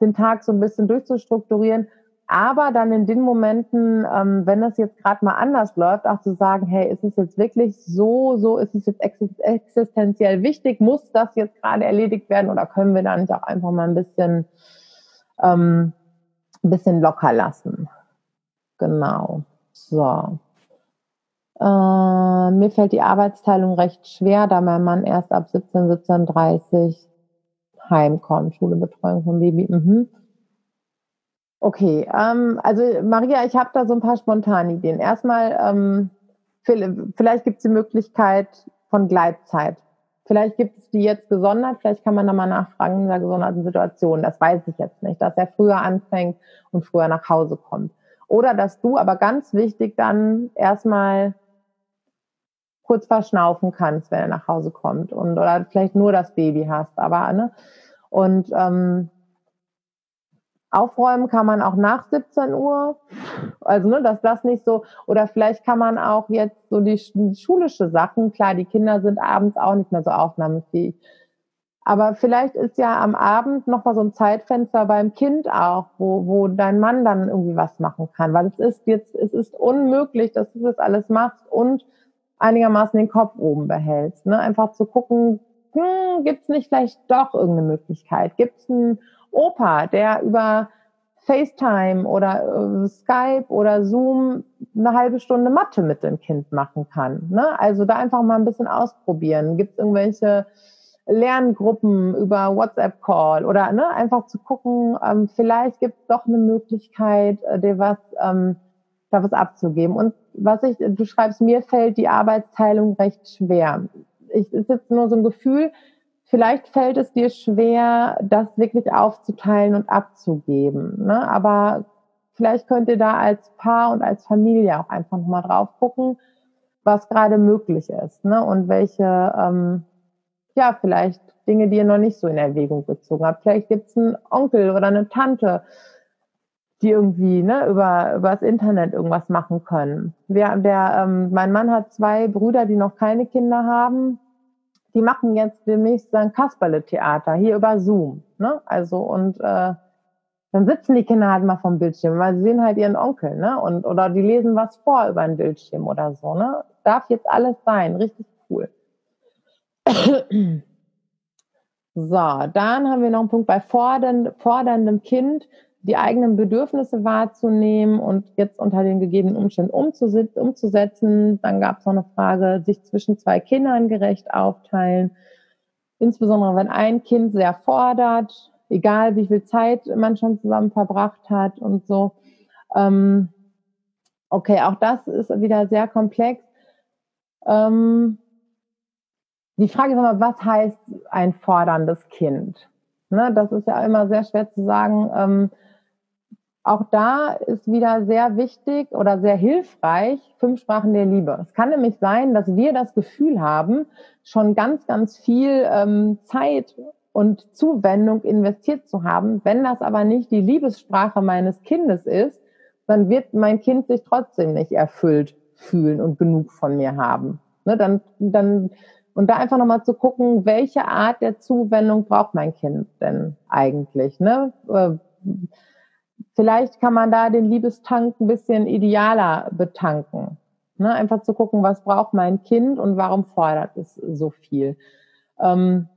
[SPEAKER 1] den Tag so ein bisschen durchzustrukturieren. Aber dann in den Momenten, ähm, wenn das jetzt gerade mal anders läuft, auch zu sagen, hey, ist es jetzt wirklich so, so, ist es jetzt existenziell wichtig, muss das jetzt gerade erledigt werden oder können wir da nicht auch einfach mal ein bisschen, ähm, ein bisschen locker lassen? Genau. So. Äh, mir fällt die Arbeitsteilung recht schwer, da mein Mann erst ab 17, 17.30 heimkommt. Schule, Betreuung vom Baby. Mhm. Okay, ähm, also Maria, ich habe da so ein paar spontane Ideen. Erstmal, ähm, vielleicht gibt es die Möglichkeit von Gleitzeit. Vielleicht gibt es die jetzt gesondert, vielleicht kann man da mal nachfragen in der gesonderten Situation. Das weiß ich jetzt nicht, dass er früher anfängt und früher nach Hause kommt. Oder dass du aber ganz wichtig dann erstmal kurz verschnaufen kannst, wenn er nach Hause kommt und oder vielleicht nur das Baby hast, aber ne und ähm, Aufräumen kann man auch nach 17 Uhr. Also, ne, dass das nicht so, oder vielleicht kann man auch jetzt so die, schulische Sachen, klar, die Kinder sind abends auch nicht mehr so aufnahmefähig. Aber vielleicht ist ja am Abend noch mal so ein Zeitfenster beim Kind auch, wo, wo dein Mann dann irgendwie was machen kann. Weil es ist jetzt, es ist unmöglich, dass du das alles machst und einigermaßen den Kopf oben behältst. Ne? Einfach zu gucken, hm, gibt es nicht vielleicht doch irgendeine Möglichkeit? Gibt es einen Opa, der über FaceTime oder äh, Skype oder Zoom eine halbe Stunde Mathe mit dem Kind machen kann. Ne? Also da einfach mal ein bisschen ausprobieren. Gibt es irgendwelche Lerngruppen über WhatsApp-Call oder ne, einfach zu gucken, ähm, vielleicht gibt es doch eine Möglichkeit, äh, dir was, ähm, da was abzugeben. Und was ich, du schreibst, mir fällt die Arbeitsteilung recht schwer. Ich ist jetzt nur so ein Gefühl, Vielleicht fällt es dir schwer, das wirklich aufzuteilen und abzugeben. Ne? Aber vielleicht könnt ihr da als Paar und als Familie auch einfach nochmal drauf gucken, was gerade möglich ist ne? und welche, ähm, ja, vielleicht Dinge, die ihr noch nicht so in Erwägung gezogen habt. Vielleicht gibt es einen Onkel oder eine Tante, die irgendwie ne, über, über das Internet irgendwas machen können. Wir, der, ähm, mein Mann hat zwei Brüder, die noch keine Kinder haben die machen jetzt demnächst ein Kasperle-Theater hier über Zoom. Ne? Also und äh, dann sitzen die Kinder halt mal vom Bildschirm, weil sie sehen halt ihren Onkel, ne? Und oder die lesen was vor über ein Bildschirm oder so, ne? Darf jetzt alles sein, richtig cool. So, dann haben wir noch einen Punkt bei fordernd, forderndem Kind die eigenen Bedürfnisse wahrzunehmen und jetzt unter den gegebenen Umständen umzusetzen. Dann gab es noch eine Frage, sich zwischen zwei Kindern gerecht aufteilen. Insbesondere wenn ein Kind sehr fordert, egal wie viel Zeit man schon zusammen verbracht hat und so. Ähm, okay, auch das ist wieder sehr komplex. Ähm, die Frage ist aber, was heißt ein forderndes Kind? Ne, das ist ja immer sehr schwer zu sagen. Ähm, auch da ist wieder sehr wichtig oder sehr hilfreich fünf Sprachen der Liebe. Es kann nämlich sein, dass wir das Gefühl haben, schon ganz, ganz viel ähm, Zeit und Zuwendung investiert zu haben. Wenn das aber nicht die Liebessprache meines Kindes ist, dann wird mein Kind sich trotzdem nicht erfüllt fühlen und genug von mir haben. Ne, dann, dann, und da einfach nochmal zu gucken, welche Art der Zuwendung braucht mein Kind denn eigentlich? Ne? Vielleicht kann man da den Liebestank ein bisschen idealer betanken. Ne? Einfach zu gucken, was braucht mein Kind und warum fordert es so viel. Ähm,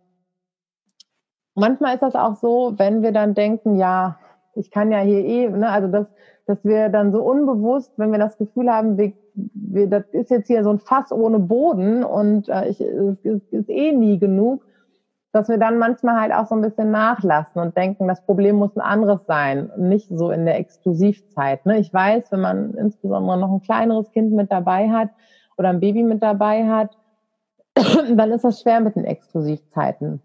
[SPEAKER 1] manchmal ist das auch so, wenn wir dann denken, ja, ich kann ja hier eh, ne, also dass, dass wir dann so unbewusst, wenn wir das Gefühl haben, wir, wir, das ist jetzt hier so ein Fass ohne Boden und äh, ich, es ist eh nie genug, dass wir dann manchmal halt auch so ein bisschen nachlassen und denken, das Problem muss ein anderes sein, nicht so in der Exklusivzeit. Ne? Ich weiß, wenn man insbesondere noch ein kleineres Kind mit dabei hat oder ein Baby mit dabei hat, dann ist das schwer mit den Exklusivzeiten.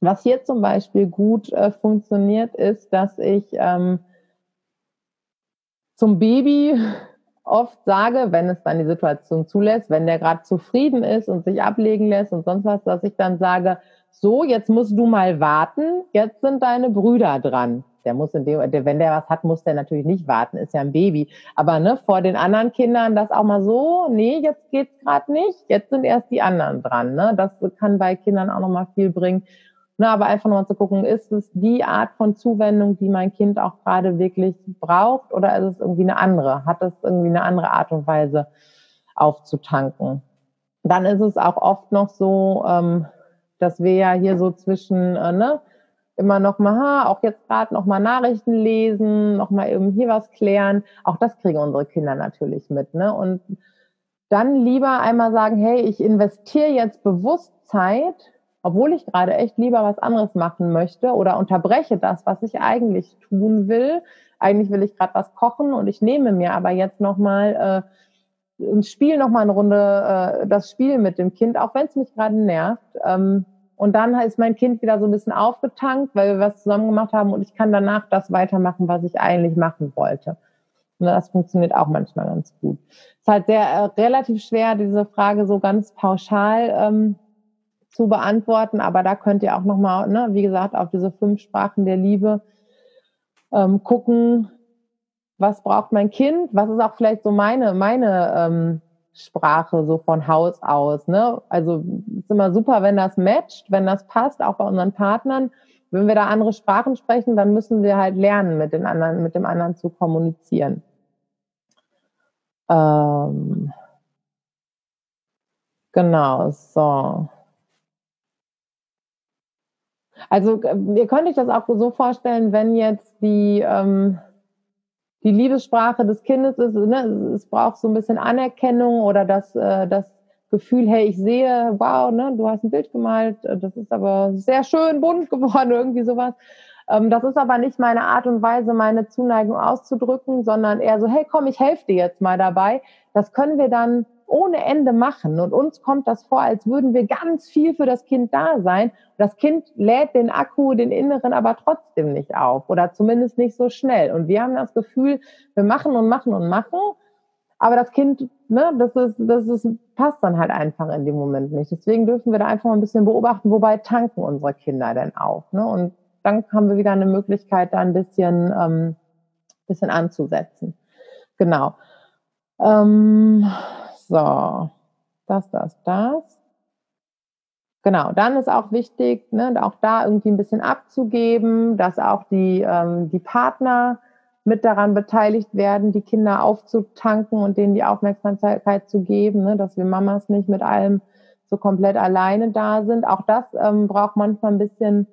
[SPEAKER 1] Was hier zum Beispiel gut äh, funktioniert, ist, dass ich ähm, zum Baby oft sage, wenn es dann die Situation zulässt, wenn der gerade zufrieden ist und sich ablegen lässt und sonst was, dass ich dann sage, so, jetzt musst du mal warten, jetzt sind deine Brüder dran. Der muss in dem, wenn der was hat, muss der natürlich nicht warten, ist ja ein Baby. Aber ne, vor den anderen Kindern das auch mal so, nee, jetzt geht's gerade nicht, jetzt sind erst die anderen dran. Ne? Das kann bei Kindern auch nochmal viel bringen. Ne, aber einfach nochmal zu gucken, ist es die Art von Zuwendung, die mein Kind auch gerade wirklich braucht, oder ist es irgendwie eine andere? Hat es irgendwie eine andere Art und Weise aufzutanken? Dann ist es auch oft noch so, ähm, dass wir ja hier so zwischen, äh, ne, immer noch mal, ha, auch jetzt gerade noch mal Nachrichten lesen, noch mal eben hier was klären. Auch das kriegen unsere Kinder natürlich mit, ne? Und dann lieber einmal sagen, hey, ich investiere jetzt bewusst Zeit, obwohl ich gerade echt lieber was anderes machen möchte oder unterbreche das, was ich eigentlich tun will. Eigentlich will ich gerade was kochen und ich nehme mir aber jetzt noch mal äh, ein Spiel noch mal eine Runde äh, das Spiel mit dem Kind, auch wenn es mich gerade nervt. Ähm, und dann ist mein Kind wieder so ein bisschen aufgetankt, weil wir was zusammen gemacht haben und ich kann danach das weitermachen, was ich eigentlich machen wollte. Und das funktioniert auch manchmal ganz gut. Es ist halt sehr äh, relativ schwer, diese Frage so ganz pauschal ähm, zu beantworten, aber da könnt ihr auch nochmal, ne, wie gesagt, auf diese fünf Sprachen der Liebe ähm, gucken, was braucht mein Kind, was ist auch vielleicht so meine, meine ähm, Sprache so von Haus aus. Ne? Also ist immer super, wenn das matcht, wenn das passt, auch bei unseren Partnern. Wenn wir da andere Sprachen sprechen, dann müssen wir halt lernen, mit den anderen, mit dem anderen zu kommunizieren. Ähm, genau, so. Also ihr könnt euch das auch so vorstellen, wenn jetzt die ähm, die Liebessprache des Kindes ist, ne, es braucht so ein bisschen Anerkennung oder das, äh, das Gefühl, hey, ich sehe, wow, ne, du hast ein Bild gemalt, äh, das ist aber sehr schön bunt geworden, irgendwie sowas. Ähm, das ist aber nicht meine Art und Weise, meine Zuneigung auszudrücken, sondern eher so, hey, komm, ich helfe dir jetzt mal dabei. Das können wir dann ohne Ende machen. Und uns kommt das vor, als würden wir ganz viel für das Kind da sein. Das Kind lädt den Akku, den inneren, aber trotzdem nicht auf oder zumindest nicht so schnell. Und wir haben das Gefühl, wir machen und machen und machen. Aber das Kind, ne, das ist, das ist, passt dann halt einfach in dem Moment nicht. Deswegen dürfen wir da einfach mal ein bisschen beobachten, wobei tanken unsere Kinder denn auch. Ne? Und dann haben wir wieder eine Möglichkeit, da ein bisschen, ähm, bisschen anzusetzen. Genau. Ähm, so, das, das, das. Genau, dann ist auch wichtig, ne, auch da irgendwie ein bisschen abzugeben, dass auch die, ähm, die Partner mit daran beteiligt werden, die Kinder aufzutanken und denen die Aufmerksamkeit zu geben, ne, dass wir Mamas nicht mit allem so komplett alleine da sind. Auch das ähm, braucht manchmal ein bisschen,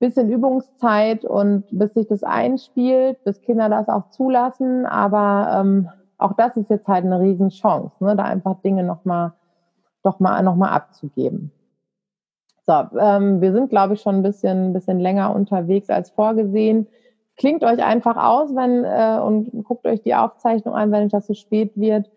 [SPEAKER 1] bisschen Übungszeit und bis sich das einspielt, bis Kinder das auch zulassen. Aber ähm, auch das ist jetzt halt eine Riesenchance, ne, da einfach Dinge nochmal doch mal, noch mal abzugeben. So, ähm, wir sind, glaube ich, schon ein bisschen, bisschen länger unterwegs als vorgesehen. Klingt euch einfach aus, wenn äh, und guckt euch die Aufzeichnung an, wenn das so spät wird.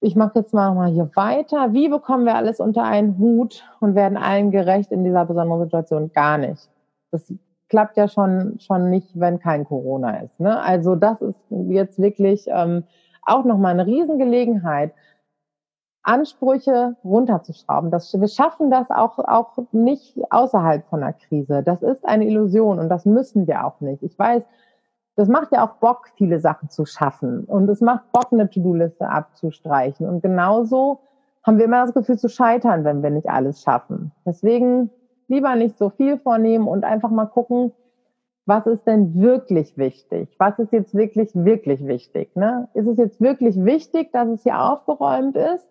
[SPEAKER 1] Ich mache jetzt mal, mal hier weiter. Wie bekommen wir alles unter einen Hut und werden allen gerecht in dieser besonderen Situation? Gar nicht. Das klappt ja schon, schon nicht, wenn kein Corona ist. Ne? Also das ist jetzt wirklich ähm, auch nochmal eine Riesengelegenheit, Ansprüche runterzuschrauben. Das, wir schaffen das auch, auch nicht außerhalb von einer Krise. Das ist eine Illusion und das müssen wir auch nicht. Ich weiß, das macht ja auch Bock, viele Sachen zu schaffen. Und es macht Bock, eine To-Do-Liste abzustreichen. Und genauso haben wir immer das Gefühl zu scheitern, wenn wir nicht alles schaffen. Deswegen lieber nicht so viel vornehmen und einfach mal gucken, was ist denn wirklich wichtig? Was ist jetzt wirklich, wirklich wichtig? Ne? Ist es jetzt wirklich wichtig, dass es hier aufgeräumt ist?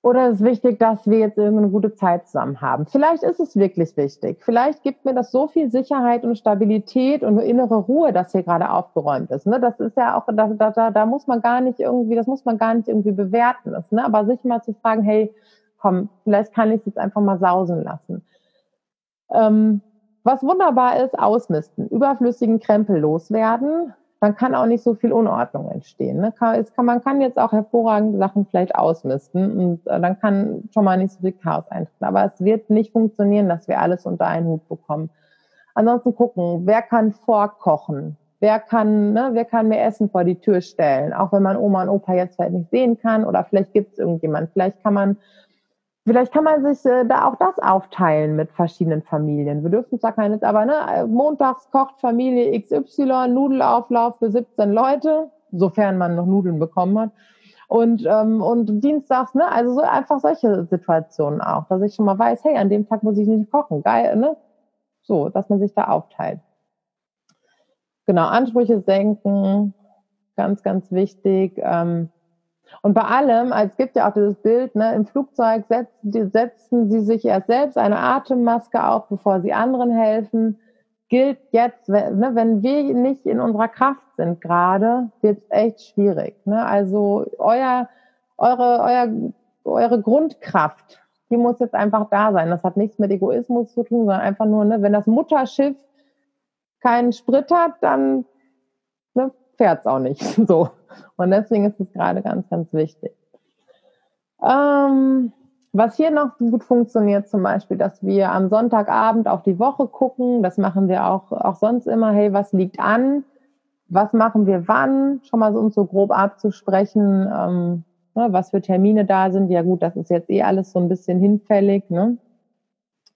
[SPEAKER 1] Oder ist es wichtig, dass wir jetzt irgendeine gute Zeit zusammen haben? Vielleicht ist es wirklich wichtig. Vielleicht gibt mir das so viel Sicherheit und Stabilität und innere Ruhe, dass hier gerade aufgeräumt ist. Ne? Das ist ja auch, da, da, da muss man gar nicht irgendwie, das muss man gar nicht irgendwie bewerten. Das, ne? Aber sich mal zu fragen, hey, komm, vielleicht kann ich es jetzt einfach mal sausen lassen. Ähm, was wunderbar ist, ausmisten, überflüssigen Krempel loswerden. dann kann auch nicht so viel Unordnung entstehen. Ne? Kann, kann, man kann jetzt auch hervorragende Sachen vielleicht ausmisten und äh, dann kann schon mal nicht so viel Chaos eintreten. Aber es wird nicht funktionieren, dass wir alles unter einen Hut bekommen. Ansonsten gucken, wer kann vorkochen? Wer kann, ne, wer kann mir Essen vor die Tür stellen? Auch wenn man Oma und Opa jetzt vielleicht nicht sehen kann oder vielleicht gibt es irgendjemand. Vielleicht kann man Vielleicht kann man sich äh, da auch das aufteilen mit verschiedenen Familien. Wir dürfen zwar keine, aber ne, montags kocht Familie XY Nudelauflauf für 17 Leute, sofern man noch Nudeln bekommen hat. Und, ähm, und dienstags, ne, also so einfach solche Situationen auch, dass ich schon mal weiß, hey, an dem Tag muss ich nicht kochen. Geil, ne? So, dass man sich da aufteilt. Genau, Ansprüche senken, ganz, ganz wichtig. Ähm, und bei allem, es gibt ja auch dieses Bild, ne, im Flugzeug setzen, setzen sie sich erst selbst eine Atemmaske auf, bevor sie anderen helfen. Gilt jetzt, ne, wenn wir nicht in unserer Kraft sind gerade, wird es echt schwierig. Ne? Also euer, eure, euer, eure Grundkraft, die muss jetzt einfach da sein. Das hat nichts mit Egoismus zu tun, sondern einfach nur, ne, wenn das Mutterschiff keinen Sprit hat, dann ne, fährt es auch nicht. So. Und deswegen ist es gerade ganz, ganz wichtig. Ähm, was hier noch gut funktioniert, zum Beispiel, dass wir am Sonntagabend auf die Woche gucken. Das machen wir auch, auch sonst immer. Hey, was liegt an? Was machen wir wann? Schon mal so uns so grob abzusprechen, ähm, ne, was für Termine da sind. Ja gut, das ist jetzt eh alles so ein bisschen hinfällig. Ne?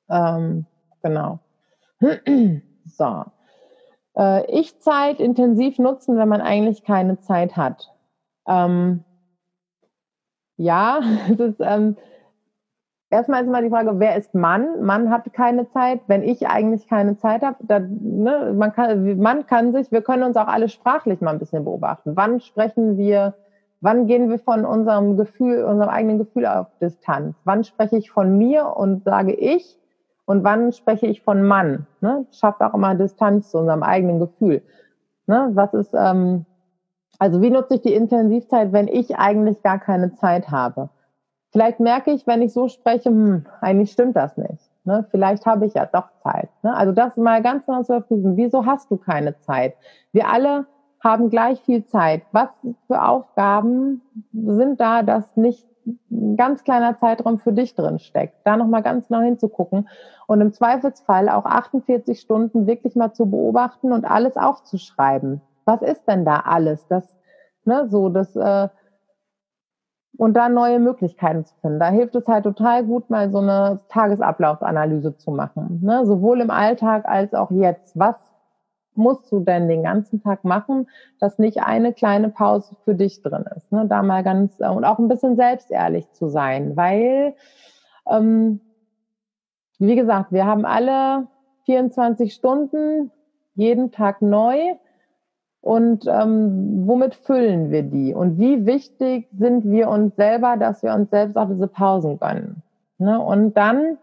[SPEAKER 1] Ähm, genau. so äh, Ich-Zeit intensiv nutzen, wenn man eigentlich keine Zeit hat. Ähm, ja, es ist ähm, erstmal ist immer die Frage, wer ist Mann? Mann hat keine Zeit. Wenn ich eigentlich keine Zeit habe, dann, ne, man kann, man kann sich, wir können uns auch alle sprachlich mal ein bisschen beobachten. Wann sprechen wir, wann gehen wir von unserem Gefühl, unserem eigenen Gefühl auf Distanz? Wann spreche ich von mir und sage ich? Und wann spreche ich von Mann? Ne? Schafft auch immer Distanz zu unserem eigenen Gefühl. Ne? Was ist, ähm, also wie nutze ich die Intensivzeit, wenn ich eigentlich gar keine Zeit habe? Vielleicht merke ich, wenn ich so spreche, hm, eigentlich stimmt das nicht. Ne? Vielleicht habe ich ja doch Zeit. Ne? Also das mal ganz genau zu überprüfen. Wieso hast du keine Zeit? Wir alle haben gleich viel Zeit. Was für Aufgaben sind da, dass nicht ein ganz kleiner Zeitraum für dich drin steckt. Da nochmal ganz genau hinzugucken und im Zweifelsfall auch 48 Stunden wirklich mal zu beobachten und alles aufzuschreiben. Was ist denn da alles? Das, ne, so, das, äh, und da neue Möglichkeiten zu finden. Da hilft es halt total gut, mal so eine Tagesablaufsanalyse zu machen. Ne? Sowohl im Alltag als auch jetzt. Was musst du denn den ganzen Tag machen, dass nicht eine kleine Pause für dich drin ist. Ne? Da mal ganz äh, und auch ein bisschen selbstehrlich zu sein, weil, ähm, wie gesagt, wir haben alle 24 Stunden, jeden Tag neu. Und ähm, womit füllen wir die? Und wie wichtig sind wir uns selber, dass wir uns selbst auch diese Pausen gönnen? Ne? Und dann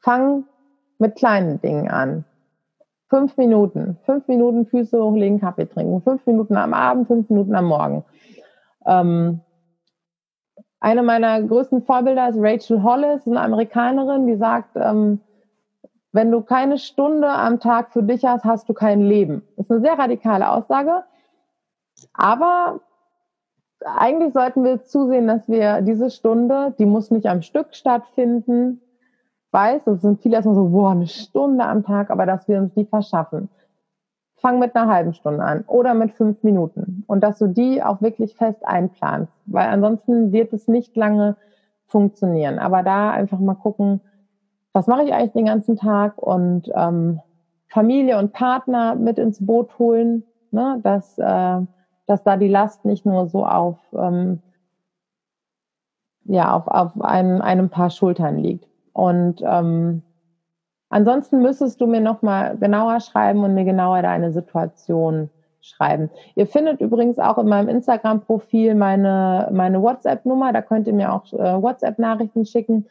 [SPEAKER 1] fang mit kleinen Dingen an. Fünf Minuten. Fünf Minuten Füße hochlegen, Kaffee trinken. Fünf Minuten am Abend, fünf Minuten am Morgen. Ähm, eine meiner größten Vorbilder ist Rachel Hollis, eine Amerikanerin, die sagt, ähm, wenn du keine Stunde am Tag für dich hast, hast du kein Leben. Das ist eine sehr radikale Aussage. Aber eigentlich sollten wir zusehen, dass wir diese Stunde, die muss nicht am Stück stattfinden, weiß, das sind viele erstmal so, boah, eine Stunde am Tag, aber dass wir uns die verschaffen. Fang mit einer halben Stunde an oder mit fünf Minuten und dass du die auch wirklich fest einplanst, weil ansonsten wird es nicht lange funktionieren. Aber da einfach mal gucken, was mache ich eigentlich den ganzen Tag und ähm, Familie und Partner mit ins Boot holen, ne, dass, äh, dass da die Last nicht nur so auf, ähm, ja, auf, auf einem, einem Paar Schultern liegt. Und ähm, ansonsten müsstest du mir nochmal genauer schreiben und mir genauer deine Situation schreiben. Ihr findet übrigens auch in meinem Instagram-Profil meine, meine WhatsApp-Nummer. Da könnt ihr mir auch äh, WhatsApp-Nachrichten schicken.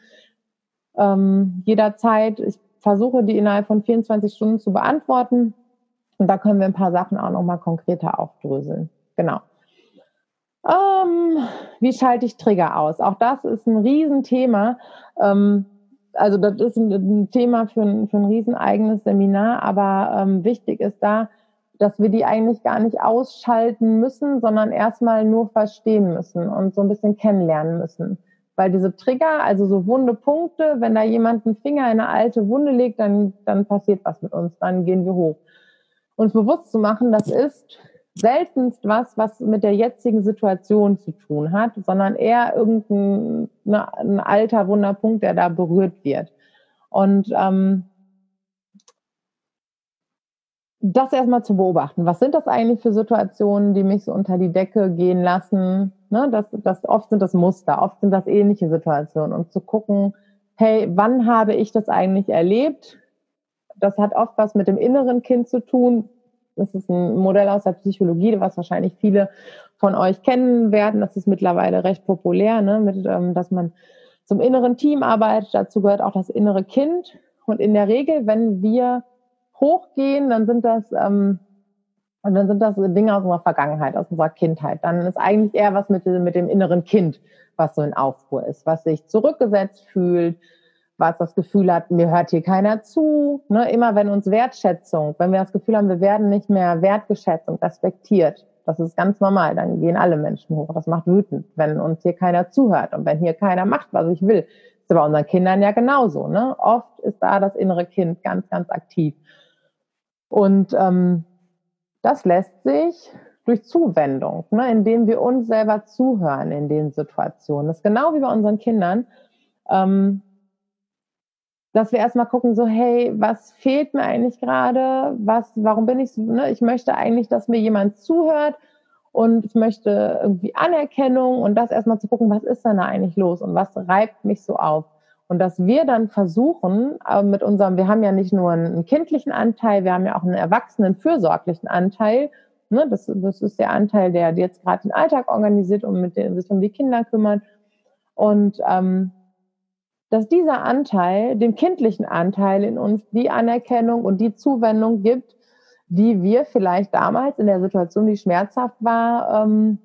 [SPEAKER 1] Ähm, jederzeit. Ich versuche, die innerhalb von 24 Stunden zu beantworten. Und da können wir ein paar Sachen auch nochmal konkreter aufdröseln. Genau. Ähm, wie schalte ich Trigger aus? Auch das ist ein Riesenthema. Ähm, also das ist ein, ein Thema für ein, für ein riesen eigenes Seminar, aber ähm, wichtig ist da, dass wir die eigentlich gar nicht ausschalten müssen, sondern erstmal nur verstehen müssen und so ein bisschen kennenlernen müssen. Weil diese Trigger, also so wunde Punkte, wenn da jemand einen Finger in eine alte Wunde legt, dann, dann passiert was mit uns, dann gehen wir hoch. Uns bewusst zu machen, das ist seltenst was, was mit der jetzigen Situation zu tun hat, sondern eher irgendein ne, ein alter Wunderpunkt, der da berührt wird. Und ähm, das erstmal zu beobachten. Was sind das eigentlich für Situationen, die mich so unter die Decke gehen lassen? Ne, das, das, oft sind das Muster, oft sind das ähnliche Situationen und zu gucken, hey, wann habe ich das eigentlich erlebt? Das hat oft was mit dem inneren Kind zu tun. Das ist ein Modell aus der Psychologie, was wahrscheinlich viele von euch kennen werden. Das ist mittlerweile recht populär, ne, mit, ähm, dass man zum inneren Team arbeitet. Dazu gehört auch das innere Kind. Und in der Regel, wenn wir hochgehen, dann sind das ähm, und dann sind das Dinge aus unserer Vergangenheit, aus unserer Kindheit. Dann ist eigentlich eher was mit, mit dem inneren Kind, was so in Aufruhr ist, was sich zurückgesetzt fühlt, was das Gefühl hat, mir hört hier keiner zu. Ne? Immer wenn uns Wertschätzung, wenn wir das Gefühl haben, wir werden nicht mehr wertgeschätzt und respektiert, das ist ganz normal, dann gehen alle Menschen hoch. Das macht wütend, wenn uns hier keiner zuhört und wenn hier keiner macht, was ich will. Das ist bei unseren Kindern ja genauso. Ne? Oft ist da das innere Kind ganz, ganz aktiv. Und ähm, das lässt sich durch Zuwendung, ne, indem wir uns selber zuhören in den Situationen. Das ist genau wie bei unseren Kindern, ähm, dass wir erstmal gucken, so, hey, was fehlt mir eigentlich gerade? Was, warum bin ich so, ne? Ich möchte eigentlich, dass mir jemand zuhört und ich möchte irgendwie Anerkennung und das erstmal zu gucken, was ist denn da eigentlich los und was reibt mich so auf? Und dass wir dann versuchen, äh, mit unserem, wir haben ja nicht nur einen kindlichen Anteil, wir haben ja auch einen erwachsenen, fürsorglichen Anteil. Ne? Das, das ist der Anteil, der jetzt gerade den Alltag organisiert und mit den, sich um die Kinder kümmert. Und ähm, dass dieser Anteil, dem kindlichen Anteil in uns, die Anerkennung und die Zuwendung gibt, die wir vielleicht damals in der Situation, die schmerzhaft war, ähm,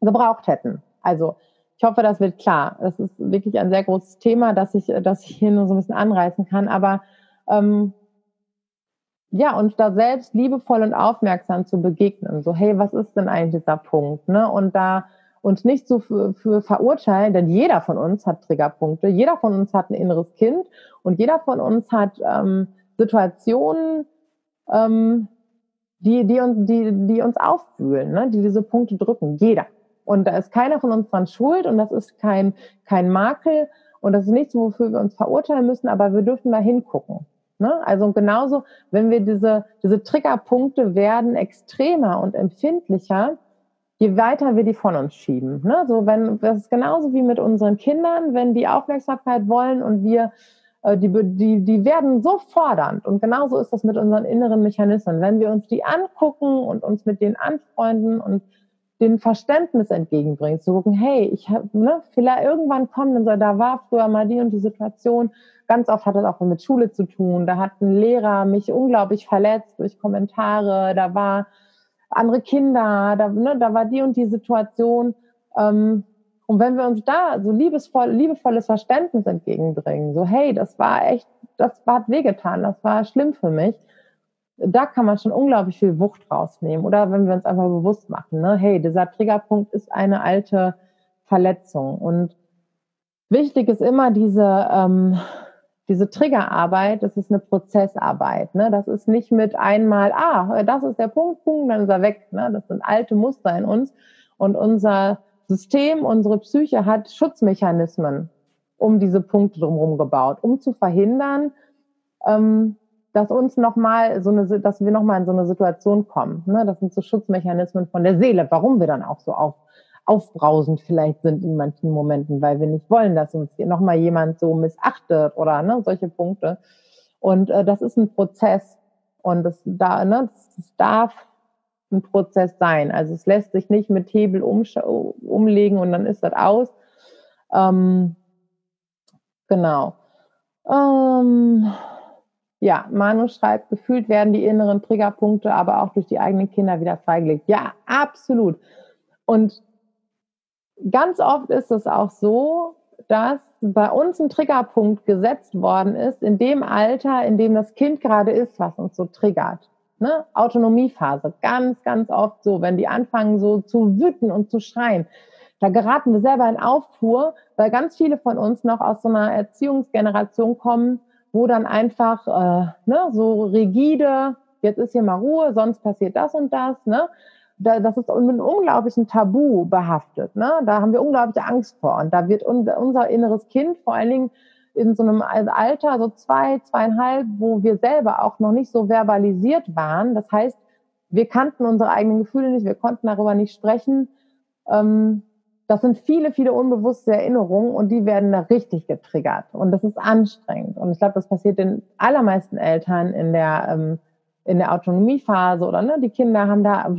[SPEAKER 1] gebraucht hätten. Also ich hoffe, das wird klar. Das ist wirklich ein sehr großes Thema, das ich, das ich hier nur so ein bisschen anreißen kann. Aber ähm, ja, und da selbst liebevoll und aufmerksam zu begegnen. So, hey, was ist denn eigentlich dieser Punkt? Ne? Und da und nicht so für, für verurteilen, denn jeder von uns hat Triggerpunkte, jeder von uns hat ein inneres Kind und jeder von uns hat ähm, Situationen, ähm, die, die, uns, die, die uns aufwühlen, ne? die diese Punkte drücken. Jeder. Und da ist keiner von uns dran schuld und das ist kein, kein Makel und das ist nichts, wofür wir uns verurteilen müssen, aber wir dürfen da hingucken. Ne? Also genauso, wenn wir diese, diese Triggerpunkte werden extremer und empfindlicher, je weiter wir die von uns schieben. Ne? So, wenn, das ist genauso wie mit unseren Kindern, wenn die Aufmerksamkeit wollen und wir äh, die, die, die werden so fordernd. Und genauso ist das mit unseren inneren Mechanismen. Wenn wir uns die angucken und uns mit denen anfreunden und den Verständnis entgegenbringt, zu gucken, hey, ich habe, ne, vielleicht irgendwann kommen dann so, da war früher mal die und die Situation. Ganz oft hat das auch mit Schule zu tun. Da hat ein Lehrer mich unglaublich verletzt durch Kommentare. Da war andere Kinder, da, ne, da war die und die Situation. Ähm, und wenn wir uns da so liebesvoll, liebevolles Verständnis entgegenbringen, so, hey, das war echt, das hat wehgetan, das war schlimm für mich, da kann man schon unglaublich viel Wucht rausnehmen. Oder wenn wir uns einfach bewusst machen, ne, hey, dieser Triggerpunkt ist eine alte Verletzung. Und wichtig ist immer diese, ähm, diese Triggerarbeit, das ist eine Prozessarbeit. Ne? Das ist nicht mit einmal, ah, das ist der Punkt, Punkt, dann ist er weg. Ne? Das sind alte Muster in uns. Und unser System, unsere Psyche hat Schutzmechanismen um diese Punkte drumherum gebaut, um zu verhindern, ähm, dass uns nochmal so eine, dass wir nochmal in so eine Situation kommen. Ne? Das sind so Schutzmechanismen von der Seele, warum wir dann auch so auf, aufbrausend vielleicht sind in manchen Momenten, weil wir nicht wollen, dass uns nochmal jemand so missachtet oder ne, solche Punkte. Und äh, das ist ein Prozess und das, da, ne, das darf ein Prozess sein. Also es lässt sich nicht mit Hebel umlegen und dann ist das aus. Ähm, genau. Ähm, ja, Manu schreibt, gefühlt werden die inneren Triggerpunkte aber auch durch die eigenen Kinder wieder freigelegt. Ja, absolut. Und ganz oft ist es auch so, dass bei uns ein Triggerpunkt gesetzt worden ist in dem Alter, in dem das Kind gerade ist, was uns so triggert. Ne? Autonomiephase, ganz, ganz oft so, wenn die anfangen so zu wüten und zu schreien. Da geraten wir selber in Aufruhr, weil ganz viele von uns noch aus so einer Erziehungsgeneration kommen, wo dann einfach äh, ne, so rigide, jetzt ist hier mal Ruhe, sonst passiert das und das. Ne? Das ist mit einem unglaublichen Tabu behaftet. Ne? Da haben wir unglaubliche Angst vor. Und da wird unser inneres Kind vor allen Dingen in so einem Alter, so zwei, zweieinhalb, wo wir selber auch noch nicht so verbalisiert waren. Das heißt, wir kannten unsere eigenen Gefühle nicht, wir konnten darüber nicht sprechen. Ähm, das sind viele, viele unbewusste Erinnerungen und die werden da richtig getriggert. Und das ist anstrengend. Und ich glaube, das passiert den allermeisten Eltern in der, ähm, in der Autonomiephase oder ne, die Kinder haben da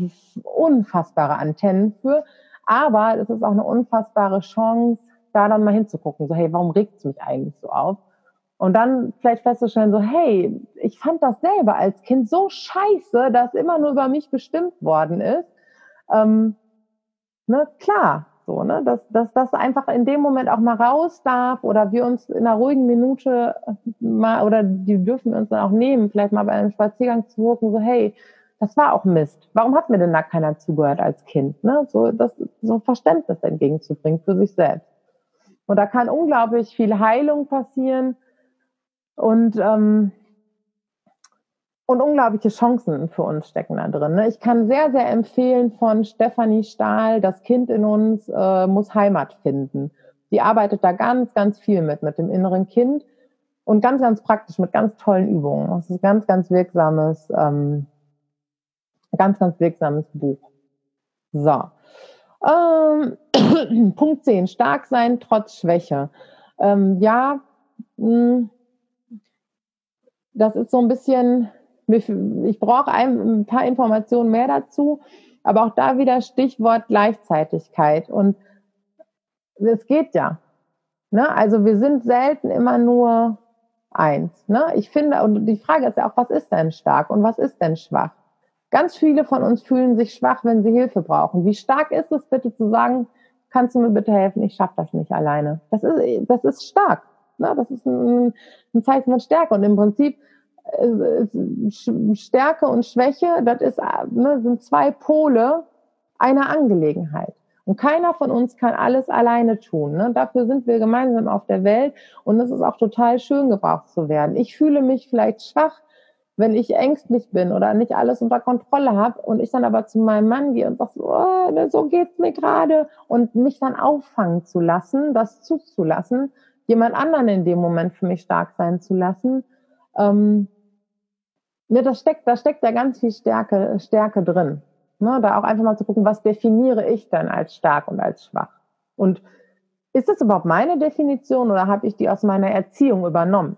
[SPEAKER 1] unfassbare Antennen für. Aber es ist auch eine unfassbare Chance, da dann mal hinzugucken. So, hey, warum regt es mich eigentlich so auf? Und dann vielleicht festzustellen, so, hey, ich fand das selber als Kind so scheiße, dass immer nur über mich bestimmt worden ist. Ähm, ne, klar, so, ne, dass, dass das einfach in dem Moment auch mal raus darf oder wir uns in einer ruhigen Minute mal, oder die dürfen wir uns dann auch nehmen, vielleicht mal bei einem Spaziergang zu gucken, so, hey, das war auch Mist. Warum hat mir denn da keiner zugehört als Kind? Ne? So, das, so Verständnis entgegenzubringen für sich selbst. Und da kann unglaublich viel Heilung passieren und, ähm, und unglaubliche Chancen für uns stecken da drin. Ne? Ich kann sehr, sehr empfehlen von Stefanie Stahl, das Kind in uns äh, muss Heimat finden. Die arbeitet da ganz, ganz viel mit, mit dem inneren Kind und ganz, ganz praktisch mit ganz tollen Übungen. Das ist ganz, ganz wirksames, ähm, ganz, ganz wirksames Buch. So. Ähm, Punkt 10, stark sein trotz Schwäche. Ähm, ja, mh, hm, das ist so ein bisschen, ich brauche ein, paar Informationen mehr dazu, aber auch da wieder Stichwort Gleichzeitigkeit. Und es geht ja. Ne? Also wir sind selten immer nur eins. Ne? Ich finde, und die Frage ist ja auch, was ist denn stark und was ist denn schwach? Ganz viele von uns fühlen sich schwach, wenn sie Hilfe brauchen. Wie stark ist es bitte zu sagen, kannst du mir bitte helfen? Ich schaffe das nicht alleine. Das ist, das ist stark. Ne? Das ist ein, ein Zeichen von Stärke. Und im Prinzip Stärke und Schwäche, das ist, ne, sind zwei Pole einer Angelegenheit. Und keiner von uns kann alles alleine tun. Ne? Dafür sind wir gemeinsam auf der Welt und es ist auch total schön, gebraucht zu werden. Ich fühle mich vielleicht schwach, wenn ich ängstlich bin oder nicht alles unter Kontrolle habe und ich dann aber zu meinem Mann gehe und sage, oh, ne, so geht's mir gerade und mich dann auffangen zu lassen, das zuzulassen, jemand anderen in dem Moment für mich stark sein zu lassen, ähm, ne, das steckt, da steckt ja ganz viel Stärke, Stärke drin. Ne, da auch einfach mal zu gucken, was definiere ich denn als stark und als schwach? Und ist das überhaupt meine Definition oder habe ich die aus meiner Erziehung übernommen?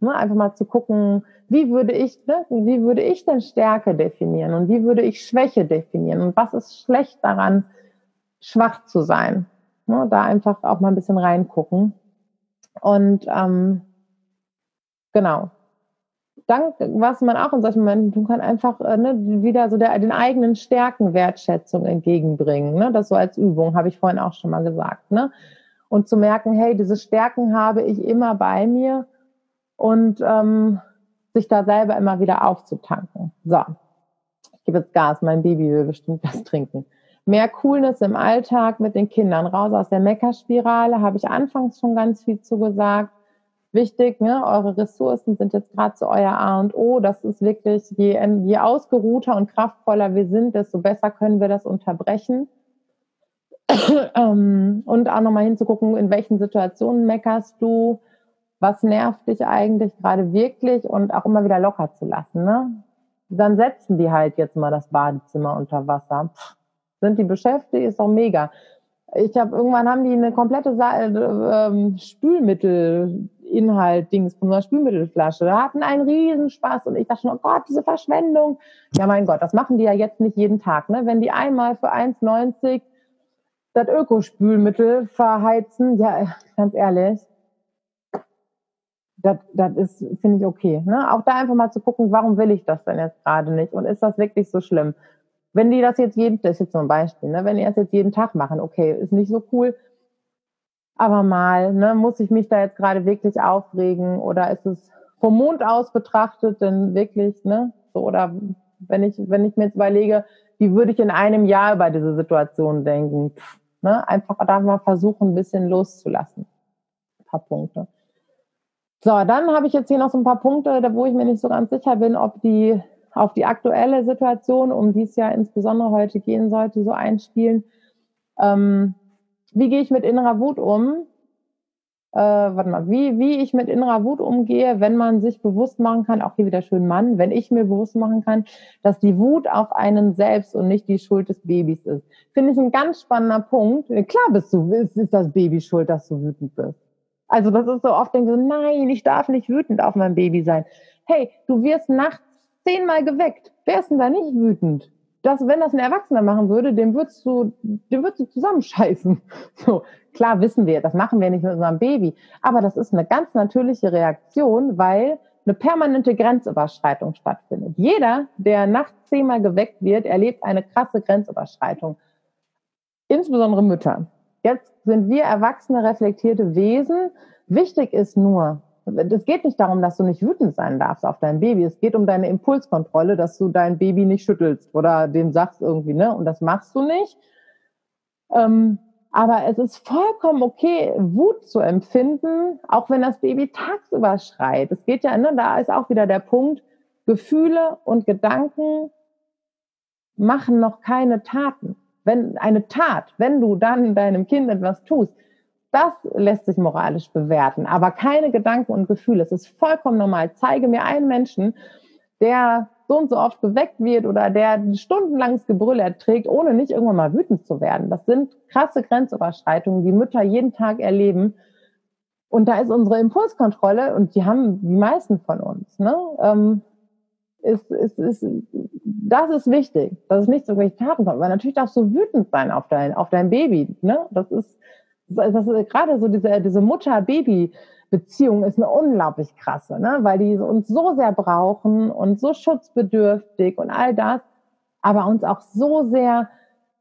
[SPEAKER 1] Ne, einfach mal zu gucken, wie würde ich, ne, wie würde ich denn Stärke definieren und wie würde ich Schwäche definieren und was ist schlecht daran, schwach zu sein. Ne, da einfach auch mal ein bisschen reingucken. Und ähm, genau. Dann, was man auch in solchen Momenten tun kann, einfach äh, ne, wieder so der, den eigenen Stärken Wertschätzung entgegenbringen. Ne? Das so als Übung, habe ich vorhin auch schon mal gesagt. Ne? Und zu merken, hey, diese Stärken habe ich immer bei mir und ähm, sich da selber immer wieder aufzutanken. So, ich gebe jetzt Gas, mein Baby will bestimmt was trinken. Mehr Coolness im Alltag mit den Kindern, raus aus der Meckerspirale, habe ich anfangs schon ganz viel zu gesagt. Wichtig, ne, eure Ressourcen sind jetzt gerade zu euer A und O. Das ist wirklich, je, je ausgeruhter und kraftvoller wir sind, desto besser können wir das unterbrechen. Ähm, und auch nochmal hinzugucken, in welchen Situationen meckerst du, was nervt dich eigentlich gerade wirklich und auch immer wieder locker zu lassen. Ne? Dann setzen die halt jetzt mal das Badezimmer unter Wasser. Pff, sind die beschäftigt, ist doch mega. Ich habe irgendwann haben die eine komplette Sa äh, ähm, Spülmittelinhalt Dings von einer Spülmittelflasche. Da hatten einen Riesenspaß und ich dachte schon, oh Gott, diese Verschwendung. Ja, mein Gott, das machen die ja jetzt nicht jeden Tag. Ne? Wenn die einmal für 1,90 das Ökospülmittel verheizen, ja, ganz ehrlich, das, das ist, finde ich okay. Ne? Auch da einfach mal zu gucken, warum will ich das denn jetzt gerade nicht? Und ist das wirklich so schlimm? Wenn die das jetzt jeden, das ist jetzt so ein Beispiel, ne? wenn die das jetzt jeden Tag machen, okay, ist nicht so cool. Aber mal, ne, muss ich mich da jetzt gerade wirklich aufregen oder ist es vom Mond aus betrachtet denn wirklich, ne, So, oder wenn ich, wenn ich mir jetzt überlege, wie würde ich in einem Jahr über diese Situation denken? Pff, ne? Einfach da mal versuchen, ein bisschen loszulassen. Ein paar Punkte. So, dann habe ich jetzt hier noch so ein paar Punkte, wo ich mir nicht so ganz sicher bin, ob die auf die aktuelle Situation, um die es ja insbesondere heute gehen sollte, so einspielen. Ähm, wie gehe ich mit innerer Wut um? Äh, warte mal, wie, wie ich mit innerer Wut umgehe, wenn man sich bewusst machen kann, auch hier wieder schön Mann, wenn ich mir bewusst machen kann, dass die Wut auf einen selbst und nicht die Schuld des Babys ist. Finde ich ein ganz spannender Punkt. Klar bist du, ist, ist das Baby schuld, dass du wütend bist. Also das ist so oft, denke so, nein, ich darf nicht wütend auf mein Baby sein. Hey, du wirst nachts zehnmal geweckt. Wer ist denn da nicht wütend? Das, wenn das ein Erwachsener machen würde, dem würdest du, dem würdest du zusammenscheißen. So, klar wissen wir, das machen wir nicht mit unserem Baby. Aber das ist eine ganz natürliche Reaktion, weil eine permanente Grenzüberschreitung stattfindet. Jeder, der nachts zehnmal geweckt wird, erlebt eine krasse Grenzüberschreitung. Insbesondere Mütter. Jetzt sind wir erwachsene, reflektierte Wesen. Wichtig ist nur, es geht nicht darum, dass du nicht wütend sein darfst auf dein Baby. Es geht um deine Impulskontrolle, dass du dein Baby nicht schüttelst oder dem sagst irgendwie, ne? Und das machst du nicht. Ähm, aber es ist vollkommen okay, Wut zu empfinden, auch wenn das Baby tagsüber schreit. Es geht ja, ne, da ist auch wieder der Punkt, Gefühle und Gedanken machen noch keine Taten wenn eine Tat, wenn du dann deinem Kind etwas tust, das lässt sich moralisch bewerten, aber keine Gedanken und Gefühle. Es ist vollkommen normal. Zeige mir einen Menschen, der so und so oft geweckt wird oder der stundenlanges Gebrüll erträgt, ohne nicht irgendwann mal wütend zu werden. Das sind krasse Grenzüberschreitungen, die Mütter jeden Tag erleben. Und da ist unsere Impulskontrolle, und die haben die meisten von uns, ne? Ähm, ist, ist, ist, das ist wichtig, dass es nicht zu irgendwelchen Taten kommt. Weil natürlich darfst du wütend sein auf dein, auf dein Baby. Ne? Das ist, das ist gerade so diese, diese Mutter-Baby-Beziehung ist eine unglaublich krasse, ne? weil die uns so sehr brauchen und so schutzbedürftig und all das, aber uns auch so sehr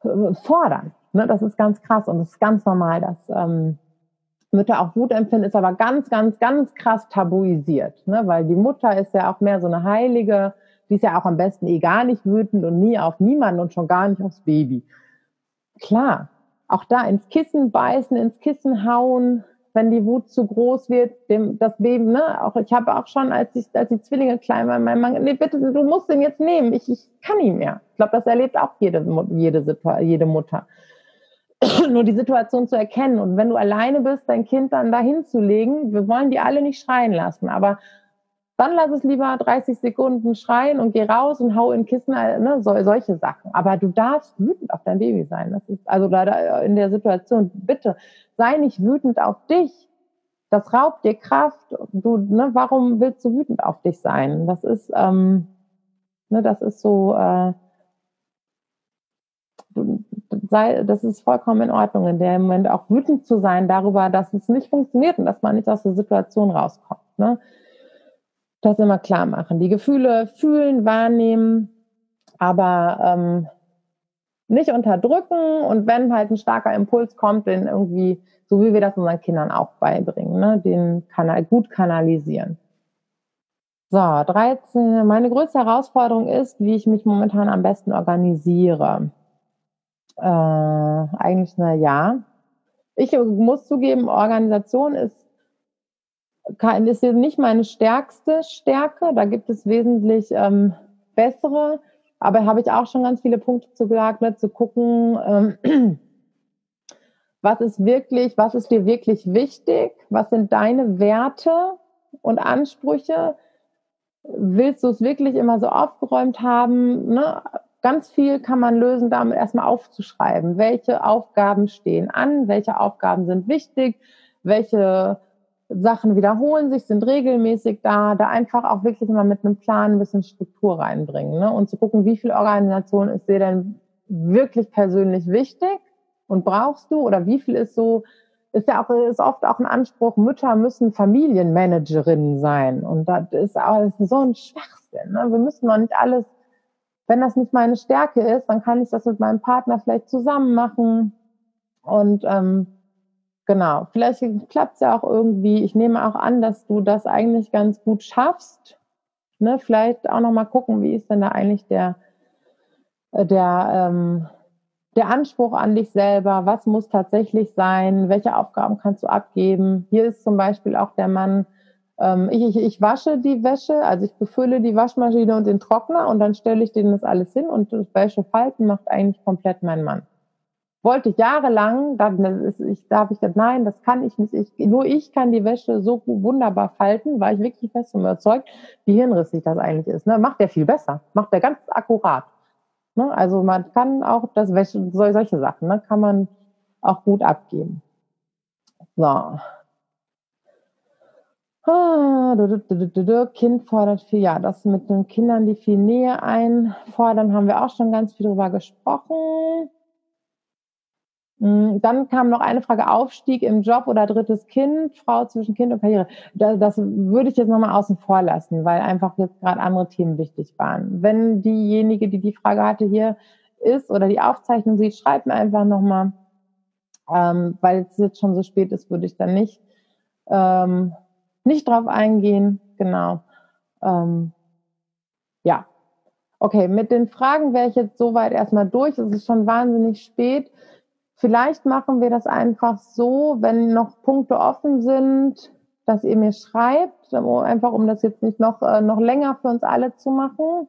[SPEAKER 1] äh, fordern. Ne? Das ist ganz krass und es ist ganz normal, dass ähm, Mütter auch Wut empfinden, ist aber ganz, ganz, ganz krass tabuisiert, ne? weil die Mutter ist ja auch mehr so eine Heilige, die ist ja auch am besten eh gar nicht wütend und nie auf niemanden und schon gar nicht aufs Baby. Klar, auch da ins Kissen beißen, ins Kissen hauen, wenn die Wut zu groß wird, dem, das Baby, ne, auch ich habe auch schon, als ich, als die Zwillinge klein waren, mein Mann, nee, bitte, du musst den jetzt nehmen, ich, ich kann ihn mehr. Ich glaube, das erlebt auch jede, jede, jede Mutter. nur die Situation zu erkennen. Und wenn du alleine bist, dein Kind dann dahin zu legen, wir wollen die alle nicht schreien lassen, aber dann lass es lieber 30 Sekunden schreien und geh raus und hau in Kissen, ne, so, solche Sachen. Aber du darfst wütend auf dein Baby sein. Das ist also leider in der Situation. Bitte sei nicht wütend auf dich. Das raubt dir Kraft. Du, ne, warum willst du wütend auf dich sein? Das ist, ähm, ne, das ist so. Äh, du, sei, das ist vollkommen in Ordnung, in dem Moment auch wütend zu sein darüber, dass es nicht funktioniert und dass man nicht aus der Situation rauskommt. Ne? Das immer klar machen. Die Gefühle fühlen, wahrnehmen, aber ähm, nicht unterdrücken und wenn halt ein starker Impuls kommt, den irgendwie, so wie wir das unseren Kindern auch beibringen, ne, den Kanal gut kanalisieren. So, 13. Meine größte Herausforderung ist, wie ich mich momentan am besten organisiere. Äh, eigentlich na ja. Ich muss zugeben, Organisation ist, ist nicht meine stärkste Stärke. Da gibt es wesentlich ähm, bessere. Aber habe ich auch schon ganz viele Punkte zu gesagt, ne, zu gucken, ähm, was ist wirklich, was ist dir wirklich wichtig? Was sind deine Werte und Ansprüche? Willst du es wirklich immer so aufgeräumt haben? Ne? Ganz viel kann man lösen, damit erstmal aufzuschreiben. Welche Aufgaben stehen an? Welche Aufgaben sind wichtig? Welche Sachen wiederholen sich, sind regelmäßig da, da einfach auch wirklich mal mit einem Plan ein bisschen Struktur reinbringen ne? und zu gucken, wie viel Organisation ist dir denn wirklich persönlich wichtig und brauchst du oder wie viel ist so, ist ja auch, ist oft auch ein Anspruch, Mütter müssen Familienmanagerinnen sein und das ist auch so ein Schwachsinn. Ne? Wir müssen noch nicht alles wenn das nicht meine Stärke ist, dann kann ich das mit meinem Partner vielleicht zusammen machen. Und ähm, genau, vielleicht klappt es ja auch irgendwie. Ich nehme auch an, dass du das eigentlich ganz gut schaffst. Ne, vielleicht auch nochmal gucken, wie ist denn da eigentlich der, äh, der, ähm, der Anspruch an dich selber, was muss tatsächlich sein, welche Aufgaben kannst du abgeben. Hier ist zum Beispiel auch der Mann, ähm, ich, ich, ich wasche die Wäsche, also ich befülle die Waschmaschine und den Trockner und dann stelle ich denen das alles hin und das Wäschefalten macht eigentlich komplett mein Mann. Wollte ich jahrelang, da, ich, da habe ich gesagt, nein, das kann ich nicht. Ich, nur ich kann die Wäsche so wunderbar falten, war ich wirklich fest und überzeugt, wie hirnrissig das eigentlich ist. Ne? Macht der viel besser, macht der ganz akkurat. Ne? Also man kann auch das Wäsche, solche Sachen, ne? kann man auch gut abgeben. So. Ah, kind fordert viel, ja, das mit den Kindern, die viel Nähe einfordern, haben wir auch schon ganz viel drüber gesprochen. Hm, dann kam noch eine Frage, Aufstieg im Job oder drittes Kind, Frau zwischen Kind und Karriere. Das, das würde ich jetzt nochmal außen vor lassen, weil einfach jetzt gerade andere Themen wichtig waren. Wenn diejenige, die die Frage hatte, hier ist oder die Aufzeichnung sieht, schreibt mir einfach nochmal, ähm, weil es jetzt schon so spät ist, würde ich dann nicht, ähm, nicht drauf eingehen. Genau. Ähm, ja. Okay, mit den Fragen wäre ich jetzt soweit erstmal durch. Es ist schon wahnsinnig spät. Vielleicht machen wir das einfach so, wenn noch Punkte offen sind, dass ihr mir schreibt, einfach um das jetzt nicht noch, äh, noch länger für uns alle zu machen.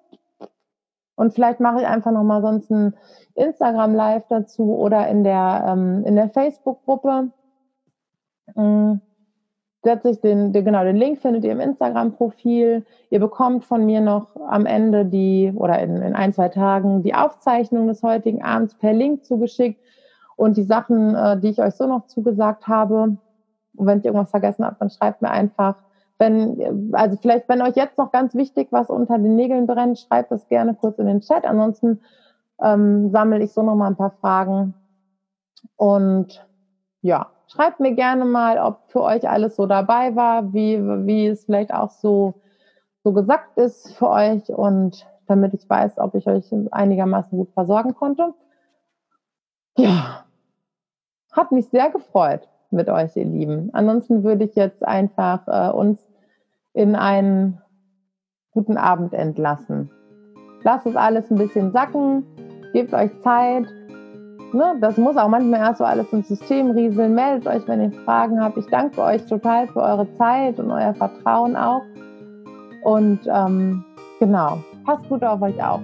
[SPEAKER 1] Und vielleicht mache ich einfach nochmal sonst ein Instagram Live dazu oder in der, ähm, in der Facebook-Gruppe. Ähm, setze ich den, den, genau, den Link findet ihr im Instagram-Profil. Ihr bekommt von mir noch am Ende die, oder in, in ein, zwei Tagen, die Aufzeichnung des heutigen Abends per Link zugeschickt und die Sachen, äh, die ich euch so noch zugesagt habe. Und wenn ich irgendwas vergessen habe, dann schreibt mir einfach. Wenn, also vielleicht, wenn euch jetzt noch ganz wichtig was unter den Nägeln brennt, schreibt das gerne kurz in den Chat. Ansonsten ähm, sammle ich so noch mal ein paar Fragen. Und ja, schreibt mir gerne mal, ob für euch alles so dabei war, wie, wie es vielleicht auch so, so gesagt ist für euch und damit ich weiß, ob ich euch einigermaßen gut versorgen konnte. Ja, hat mich sehr gefreut mit euch, ihr Lieben. Ansonsten würde ich jetzt einfach äh, uns in einen guten Abend entlassen. Lasst es alles ein bisschen sacken, gebt euch Zeit. Ne, das muss auch manchmal erst so alles ins System rieseln. Meldet euch, wenn ihr Fragen habt. Ich danke euch total für eure Zeit und euer Vertrauen auch. Und ähm, genau, passt gut auf euch auf.